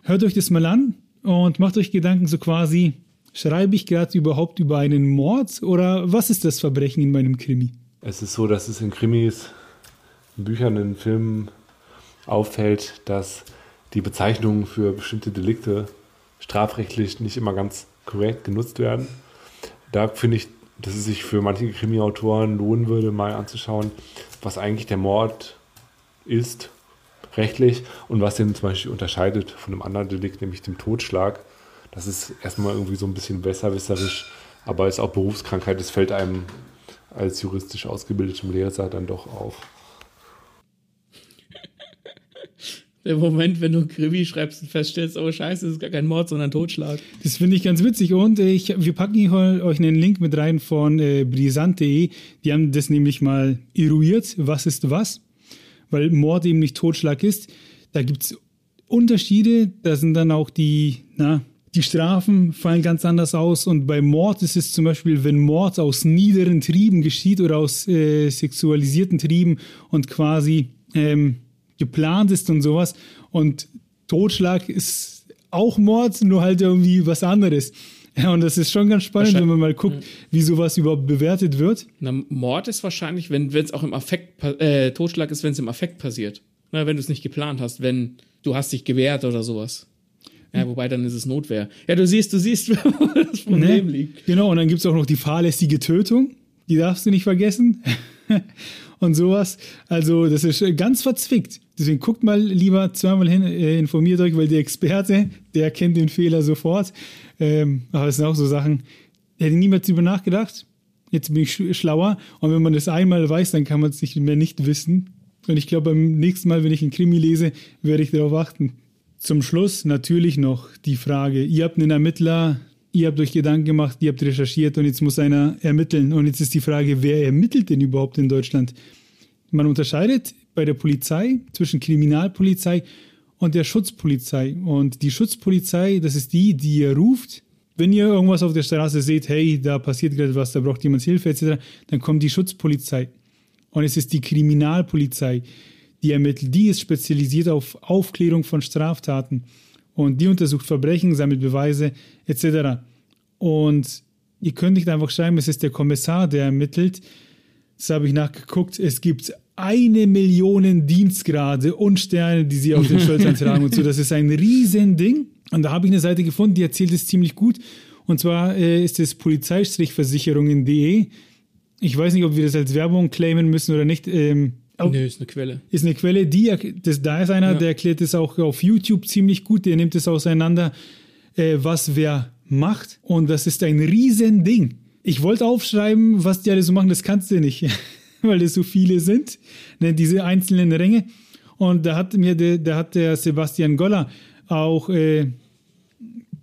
Hört euch das mal an und macht euch Gedanken so quasi, schreibe ich gerade überhaupt über einen Mord oder was ist das Verbrechen in meinem Krimi? Es ist so, dass es in Krimis Büchern, in Filmen auffällt, dass die Bezeichnungen für bestimmte Delikte strafrechtlich nicht immer ganz korrekt genutzt werden. Da finde ich, dass es sich für manche Krimi-Autoren lohnen würde, mal anzuschauen, was eigentlich der Mord ist, rechtlich, und was den zum Beispiel unterscheidet von einem anderen Delikt, nämlich dem Totschlag. Das ist erstmal irgendwie so ein bisschen besserwisserisch, aber ist auch Berufskrankheit. Das fällt einem als juristisch ausgebildetem Lehrer dann doch auf. Der Moment, wenn du Krimi schreibst und feststellst, oh scheiße, das ist gar kein Mord, sondern Totschlag. Das finde ich ganz witzig und ich, wir packen hier euch einen Link mit rein von äh, brisant.de. Die haben das nämlich mal eruiert, was ist was, weil Mord eben nicht Totschlag ist. Da gibt es Unterschiede, da sind dann auch die, na, die Strafen fallen ganz anders aus und bei Mord ist es zum Beispiel, wenn Mord aus niederen Trieben geschieht oder aus äh, sexualisierten Trieben und quasi ähm, geplant ist und sowas. Und Totschlag ist auch Mord, nur halt irgendwie was anderes. Ja, und das ist schon ganz spannend, wenn man mal guckt, wie sowas überhaupt bewertet wird. Na, Mord ist wahrscheinlich, wenn es auch im Affekt, äh, Totschlag ist, wenn es im Affekt passiert. Na, wenn du es nicht geplant hast, wenn du hast dich gewehrt oder sowas. Ja, wobei dann ist es Notwehr. Ja, du siehst, du siehst, wo das Problem ne? liegt. Genau, und dann gibt es auch noch die fahrlässige Tötung. Die darfst du nicht vergessen. und sowas. Also, das ist ganz verzwickt. Deswegen guckt mal lieber zweimal hin, äh, informiert euch, weil der Experte, der kennt den Fehler sofort. Ähm, aber es sind auch so Sachen, hätte niemals drüber nachgedacht. Jetzt bin ich sch schlauer. Und wenn man das einmal weiß, dann kann man es nicht mehr nicht wissen. Und ich glaube, beim nächsten Mal, wenn ich einen Krimi lese, werde ich darauf achten. Zum Schluss natürlich noch die Frage, ihr habt einen Ermittler, ihr habt euch Gedanken gemacht, ihr habt recherchiert und jetzt muss einer ermitteln. Und jetzt ist die Frage, wer ermittelt denn überhaupt in Deutschland? Man unterscheidet bei der Polizei zwischen Kriminalpolizei und der Schutzpolizei. Und die Schutzpolizei, das ist die, die ihr ruft, wenn ihr irgendwas auf der Straße seht, hey, da passiert gerade was, da braucht jemand Hilfe etc., dann kommt die Schutzpolizei. Und es ist die Kriminalpolizei, die ermittelt. Die ist spezialisiert auf Aufklärung von Straftaten. Und die untersucht Verbrechen, sammelt Beweise etc. Und ihr könnt nicht einfach schreiben, es ist der Kommissar, der ermittelt. Das habe ich nachgeguckt. Es gibt eine Million Dienstgrade und Sterne, die sie auf den Schultern tragen und so. Das ist ein Riesending. Und da habe ich eine Seite gefunden, die erzählt es ziemlich gut. Und zwar äh, ist es polizeiversicherungen.de. Ich weiß nicht, ob wir das als Werbung claimen müssen oder nicht. Ähm, Nö, ist eine Quelle. Ist eine Quelle, die, das, da ist einer, ja. der erklärt es auch auf YouTube ziemlich gut, der nimmt es auseinander, äh, was wer macht. Und das ist ein Riesending. Ich wollte aufschreiben, was die alle so machen, das kannst du nicht, weil es so viele sind, ne, diese einzelnen Ränge. Und da hat mir der, da hat der Sebastian Goller auch, äh,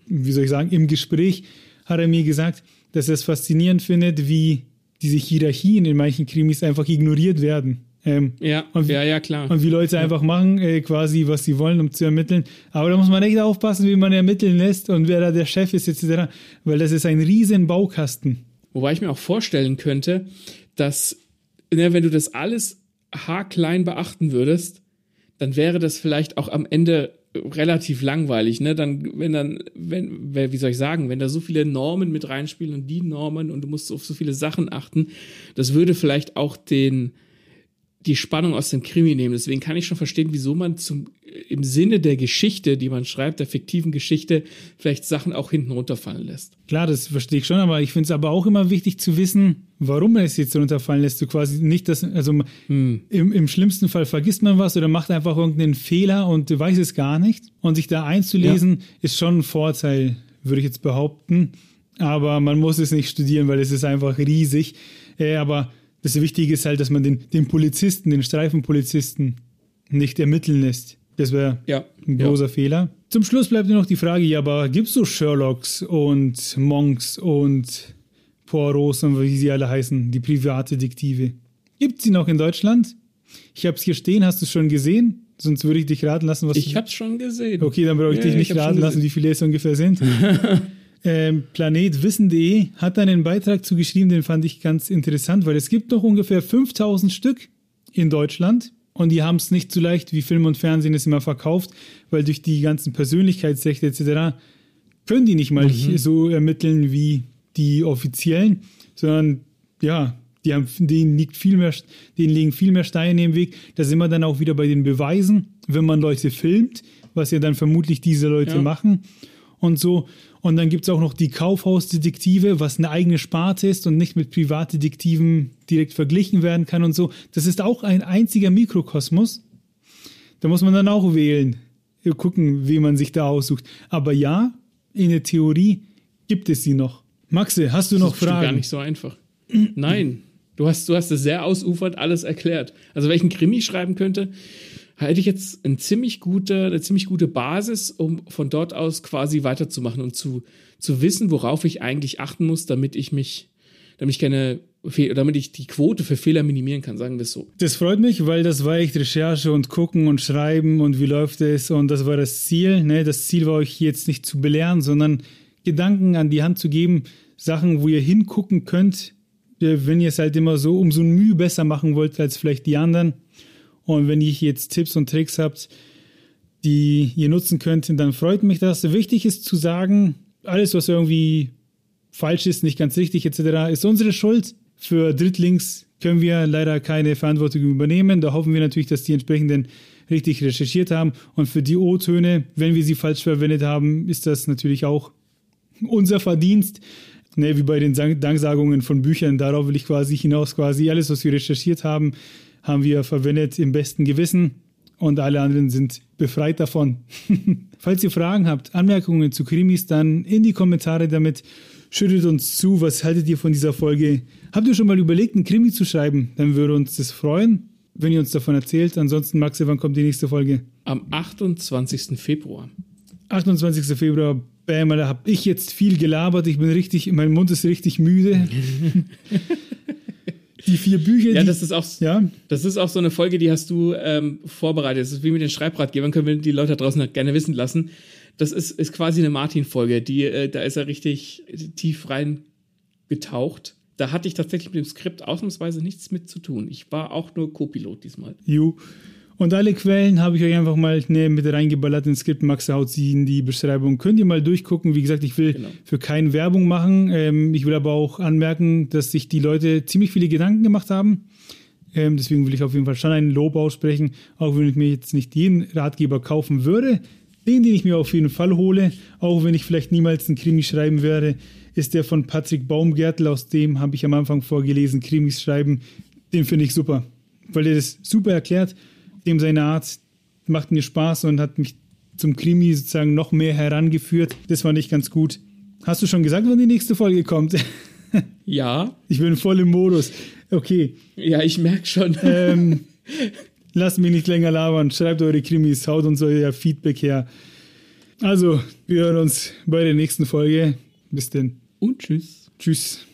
wie soll ich sagen, im Gespräch hat er mir gesagt, dass er es faszinierend findet, wie diese Hierarchien in manchen Krimis einfach ignoriert werden. Ähm, ja, und, ja, ja, klar. Und wie Leute ja. einfach machen, äh, quasi, was sie wollen, um zu ermitteln. Aber da muss man echt aufpassen, wie man ermitteln lässt und wer da der Chef ist, etc. Weil das ist ein riesen Baukasten. Wobei ich mir auch vorstellen könnte, dass, ne, wenn du das alles haarklein beachten würdest, dann wäre das vielleicht auch am Ende relativ langweilig, ne? Dann, wenn dann, wenn, wie soll ich sagen, wenn da so viele Normen mit reinspielen und die Normen und du musst auf so viele Sachen achten, das würde vielleicht auch den, die Spannung aus dem Krimi nehmen. Deswegen kann ich schon verstehen, wieso man zum, im Sinne der Geschichte, die man schreibt, der fiktiven Geschichte, vielleicht Sachen auch hinten runterfallen lässt. Klar, das verstehe ich schon, aber ich finde es aber auch immer wichtig zu wissen, warum man es jetzt runterfallen lässt. Du quasi nicht, dass, also hm. im, im schlimmsten Fall vergisst man was oder macht einfach irgendeinen Fehler und weiß es gar nicht. Und sich da einzulesen, ja. ist schon ein Vorteil, würde ich jetzt behaupten. Aber man muss es nicht studieren, weil es ist einfach riesig. Äh, aber das Wichtige ist halt, dass man den, den Polizisten, den Streifenpolizisten nicht ermitteln lässt. Das wäre ja, ein großer ja. Fehler. Zum Schluss bleibt nur noch die Frage, ja, aber gibt es so Sherlocks und Monks und Poirots und wie sie alle heißen, die Privatdetektive? Gibt sie noch in Deutschland? Ich habe es hier stehen, hast du es schon gesehen? Sonst würde ich dich raten lassen, was Ich habe es schon gesehen. Okay, dann brauche ich ja, dich nicht raten lassen, wie viele es ungefähr sind. ähm, planetwissen.de hat einen Beitrag zugeschrieben, den fand ich ganz interessant, weil es gibt noch ungefähr 5000 Stück in Deutschland und die haben es nicht so leicht, wie Film und Fernsehen es immer verkauft, weil durch die ganzen Persönlichkeitsrechte etc. können die nicht mal mhm. so ermitteln wie die offiziellen, sondern ja, die haben, denen, liegt viel mehr, denen liegen viel mehr Steine im Weg. Da sind wir dann auch wieder bei den Beweisen, wenn man Leute filmt, was ja dann vermutlich diese Leute ja. machen und so. Und dann gibt es auch noch die Kaufhausdetektive, was eine eigene Sparte ist und nicht mit Privatdetektiven direkt verglichen werden kann und so. Das ist auch ein einziger Mikrokosmos. Da muss man dann auch wählen, gucken, wie man sich da aussucht. Aber ja, in der Theorie gibt es sie noch. Maxe, hast du noch Fragen? Das ist gar nicht so einfach. Nein, du hast, du hast es sehr ausufernd alles erklärt. Also, welchen Krimi schreiben könnte, hätte ich jetzt eine ziemlich gute, eine ziemlich gute Basis, um von dort aus quasi weiterzumachen und zu, zu wissen, worauf ich eigentlich achten muss, damit ich mich, damit ich keine damit ich die Quote für Fehler minimieren kann, sagen wir es so. Das freut mich, weil das war echt Recherche und gucken und schreiben und wie läuft es und das war das Ziel. Ne? Das Ziel war euch jetzt nicht zu belehren, sondern Gedanken an die Hand zu geben, Sachen, wo ihr hingucken könnt, wenn ihr es halt immer so um so ein Mühe besser machen wollt als vielleicht die anderen. Und wenn ihr jetzt Tipps und Tricks habt, die ihr nutzen könnt, dann freut mich das. Wichtig ist zu sagen, alles, was irgendwie falsch ist, nicht ganz richtig etc., ist unsere Schuld. Für Drittlinks können wir leider keine Verantwortung übernehmen. Da hoffen wir natürlich, dass die entsprechenden richtig recherchiert haben. Und für die O-Töne, wenn wir sie falsch verwendet haben, ist das natürlich auch unser Verdienst. Ne, wie bei den Danksagungen von Büchern, darauf will ich quasi hinaus, quasi alles, was wir recherchiert haben, haben wir verwendet im besten Gewissen und alle anderen sind befreit davon. Falls ihr Fragen habt, Anmerkungen zu Krimis, dann in die Kommentare damit. Schüttet uns zu, was haltet ihr von dieser Folge? Habt ihr schon mal überlegt, einen Krimi zu schreiben? Dann würde uns das freuen, wenn ihr uns davon erzählt. Ansonsten, Maxe, wann kommt die nächste Folge? Am 28. Februar. 28. Februar, bam, da habe ich jetzt viel gelabert. Ich bin richtig, mein Mund ist richtig müde. die vier Bücher. Ja, die, das ist auch, ja, das ist auch so eine Folge, die hast du ähm, vorbereitet. Das ist wie mit den Schreibratgebern, können wir die Leute da draußen gerne wissen lassen. Das ist, ist quasi eine Martin-Folge, die, äh, da ist er richtig tief rein getaucht. Da hatte ich tatsächlich mit dem Skript ausnahmsweise nichts mit zu tun. Ich war auch nur Co-Pilot diesmal. ju. Und alle Quellen habe ich euch einfach mal ne, mit reingeballert ins Skript. Max haut sie in die Beschreibung. Könnt ihr mal durchgucken. Wie gesagt, ich will Genau. für keine Werbung machen. Ähm, ich will aber auch anmerken, dass sich die Leute ziemlich viele Gedanken gemacht haben. Ähm, deswegen will ich auf jeden Fall schon ein Lob aussprechen, auch wenn ich mir jetzt nicht jeden Ratgeber kaufen würde. Den, den ich mir auf jeden Fall hole, auch wenn ich vielleicht niemals einen Krimi schreiben werde, ist der von Patrick Baumgärtel. Aus dem habe ich am Anfang vorgelesen, Krimis schreiben. Den finde ich super, weil der das super erklärt. Dem seine Art macht mir Spaß und hat mich zum Krimi sozusagen noch mehr herangeführt. Das fand ich ganz gut. Hast du schon gesagt, wann die nächste Folge kommt? Ja, Ich bin voll im Modus. Okay, ja, ich merke schon. ähm, lasst mich nicht länger labern. Schreibt eure Krimis, haut uns euer Feedback her. Also, wir hören uns bei der nächsten Folge. Bis denn. Und tschüss. Tschüss.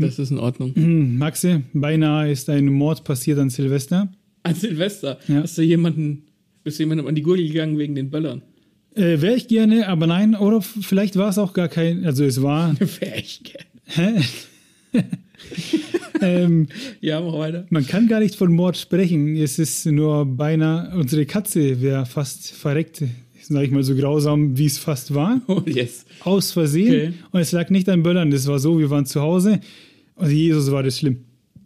Das ist in Ordnung. Hm, Maxe, beinahe ist ein Mord passiert an Silvester. An Silvester Ja. hast du jemanden, bist du jemandem an die Gurgel gegangen wegen den Böllern? Äh, Wäre ich gerne, aber nein, oder vielleicht war es auch gar kein, also es war. Wäre ich gern. Hä? ähm, Ja, mach weiter. man kann gar nicht von Mord sprechen. Es ist nur beinahe, unsere Katze wäre fast verreckt, sag ich mal so grausam, wie es fast war. Oh, yes. aus Versehen. Okay. Und es lag nicht an Böllern. Das war so, wir waren zu Hause. Und Jesus war das schlimm.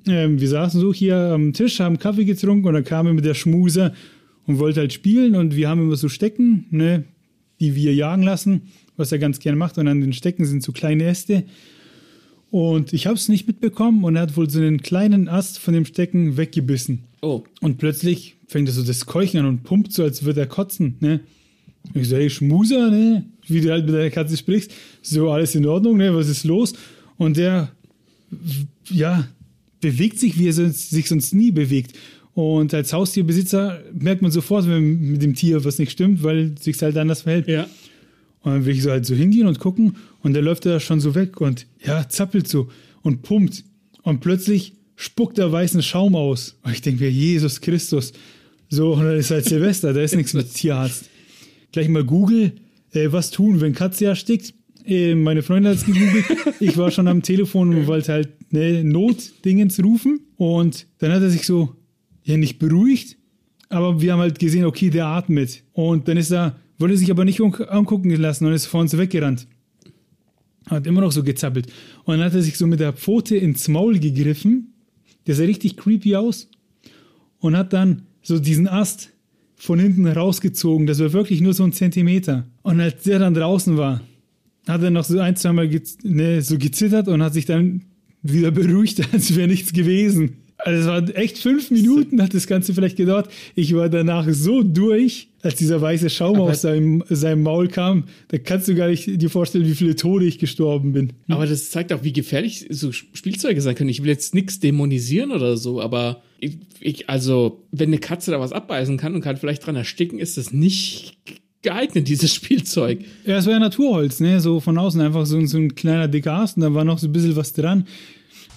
Ähm, wir saßen so hier am Tisch, haben Kaffee getrunken und dann kam immer der Schmuser und wollte halt spielen. Und wir haben immer so Stecken, ne, die wir jagen lassen, was er ganz gern macht. Und an den Stecken sind so kleine Äste. Und ich habe es nicht mitbekommen und er hat wohl so einen kleinen Ast von dem Stecken weggebissen. Oh, Und plötzlich fängt er so das Keuchen an und pumpt so, als würde er kotzen, ne? Und Ich so, hey, Schmuser, ne? Wie du halt mit deiner Katze sprichst. So, alles in Ordnung, ne? Was ist los? Und der, ja, bewegt sich, wie er sonst, sich sonst nie bewegt. Und als Haustierbesitzer merkt man sofort, wenn mit dem Tier was nicht stimmt, weil es sich halt anders verhält. ja. Und dann will ich so halt so hingehen und gucken und der läuft da schon so weg und ja, zappelt so und pumpt. Und plötzlich spuckt er weißen Schaum aus. Und ich denke mir, Jesus Christus. So, und dann ist halt Silvester, da ist nichts mit Tierarzt. Gleich mal Google, äh, was tun, wenn Katze erstickt. Äh, meine Freundin hat es gegoogelt. Ich war schon am Telefon und wollte halt ne, Notdingens rufen. Und dann hat er sich so, ja, nicht beruhigt, aber wir haben halt gesehen, okay, der atmet. Und dann ist er, wollte sich aber nicht angucken lassen und ist vor uns weggerannt. Hat immer noch so gezappelt. Und dann hat er sich so mit der Pfote ins Maul gegriffen. Der sah richtig creepy aus. Und hat dann so diesen Ast von hinten rausgezogen. Das war wirklich nur so ein Zentimeter. Und als der dann draußen war, hat er noch so ein, zweimal gez ne, so gezittert und hat sich dann wieder beruhigt, als wäre nichts gewesen. Also es war echt fünf Minuten, hat das Ganze vielleicht gedauert. Ich war danach so durch, als dieser weiße Schaum Aber- aus seinem, seinem Maul kam. Da kannst du gar nicht dir vorstellen, wie viele Tode ich gestorben bin. Aber das zeigt auch, wie gefährlich so Spielzeuge sein können. Ich will jetzt nichts dämonisieren oder so, aber ich, ich, also, wenn eine Katze da was abbeißen kann und kann vielleicht dran ersticken, ist das nicht geeignet, dieses Spielzeug. Ja, es war ja Naturholz, ne? So von außen einfach so, so ein kleiner dicker Ast und da war noch so ein bisschen was dran.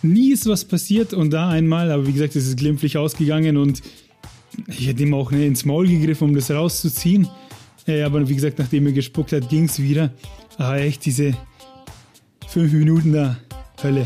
Nie ist was passiert und da einmal, aber wie gesagt, es ist glimpflich ausgegangen und ich hätte ihm auch ne, ins Maul gegriffen, um das rauszuziehen. Äh, aber wie gesagt, nachdem er gespuckt hat, ging es wieder. Aber echt diese fünf Minuten da, Hölle.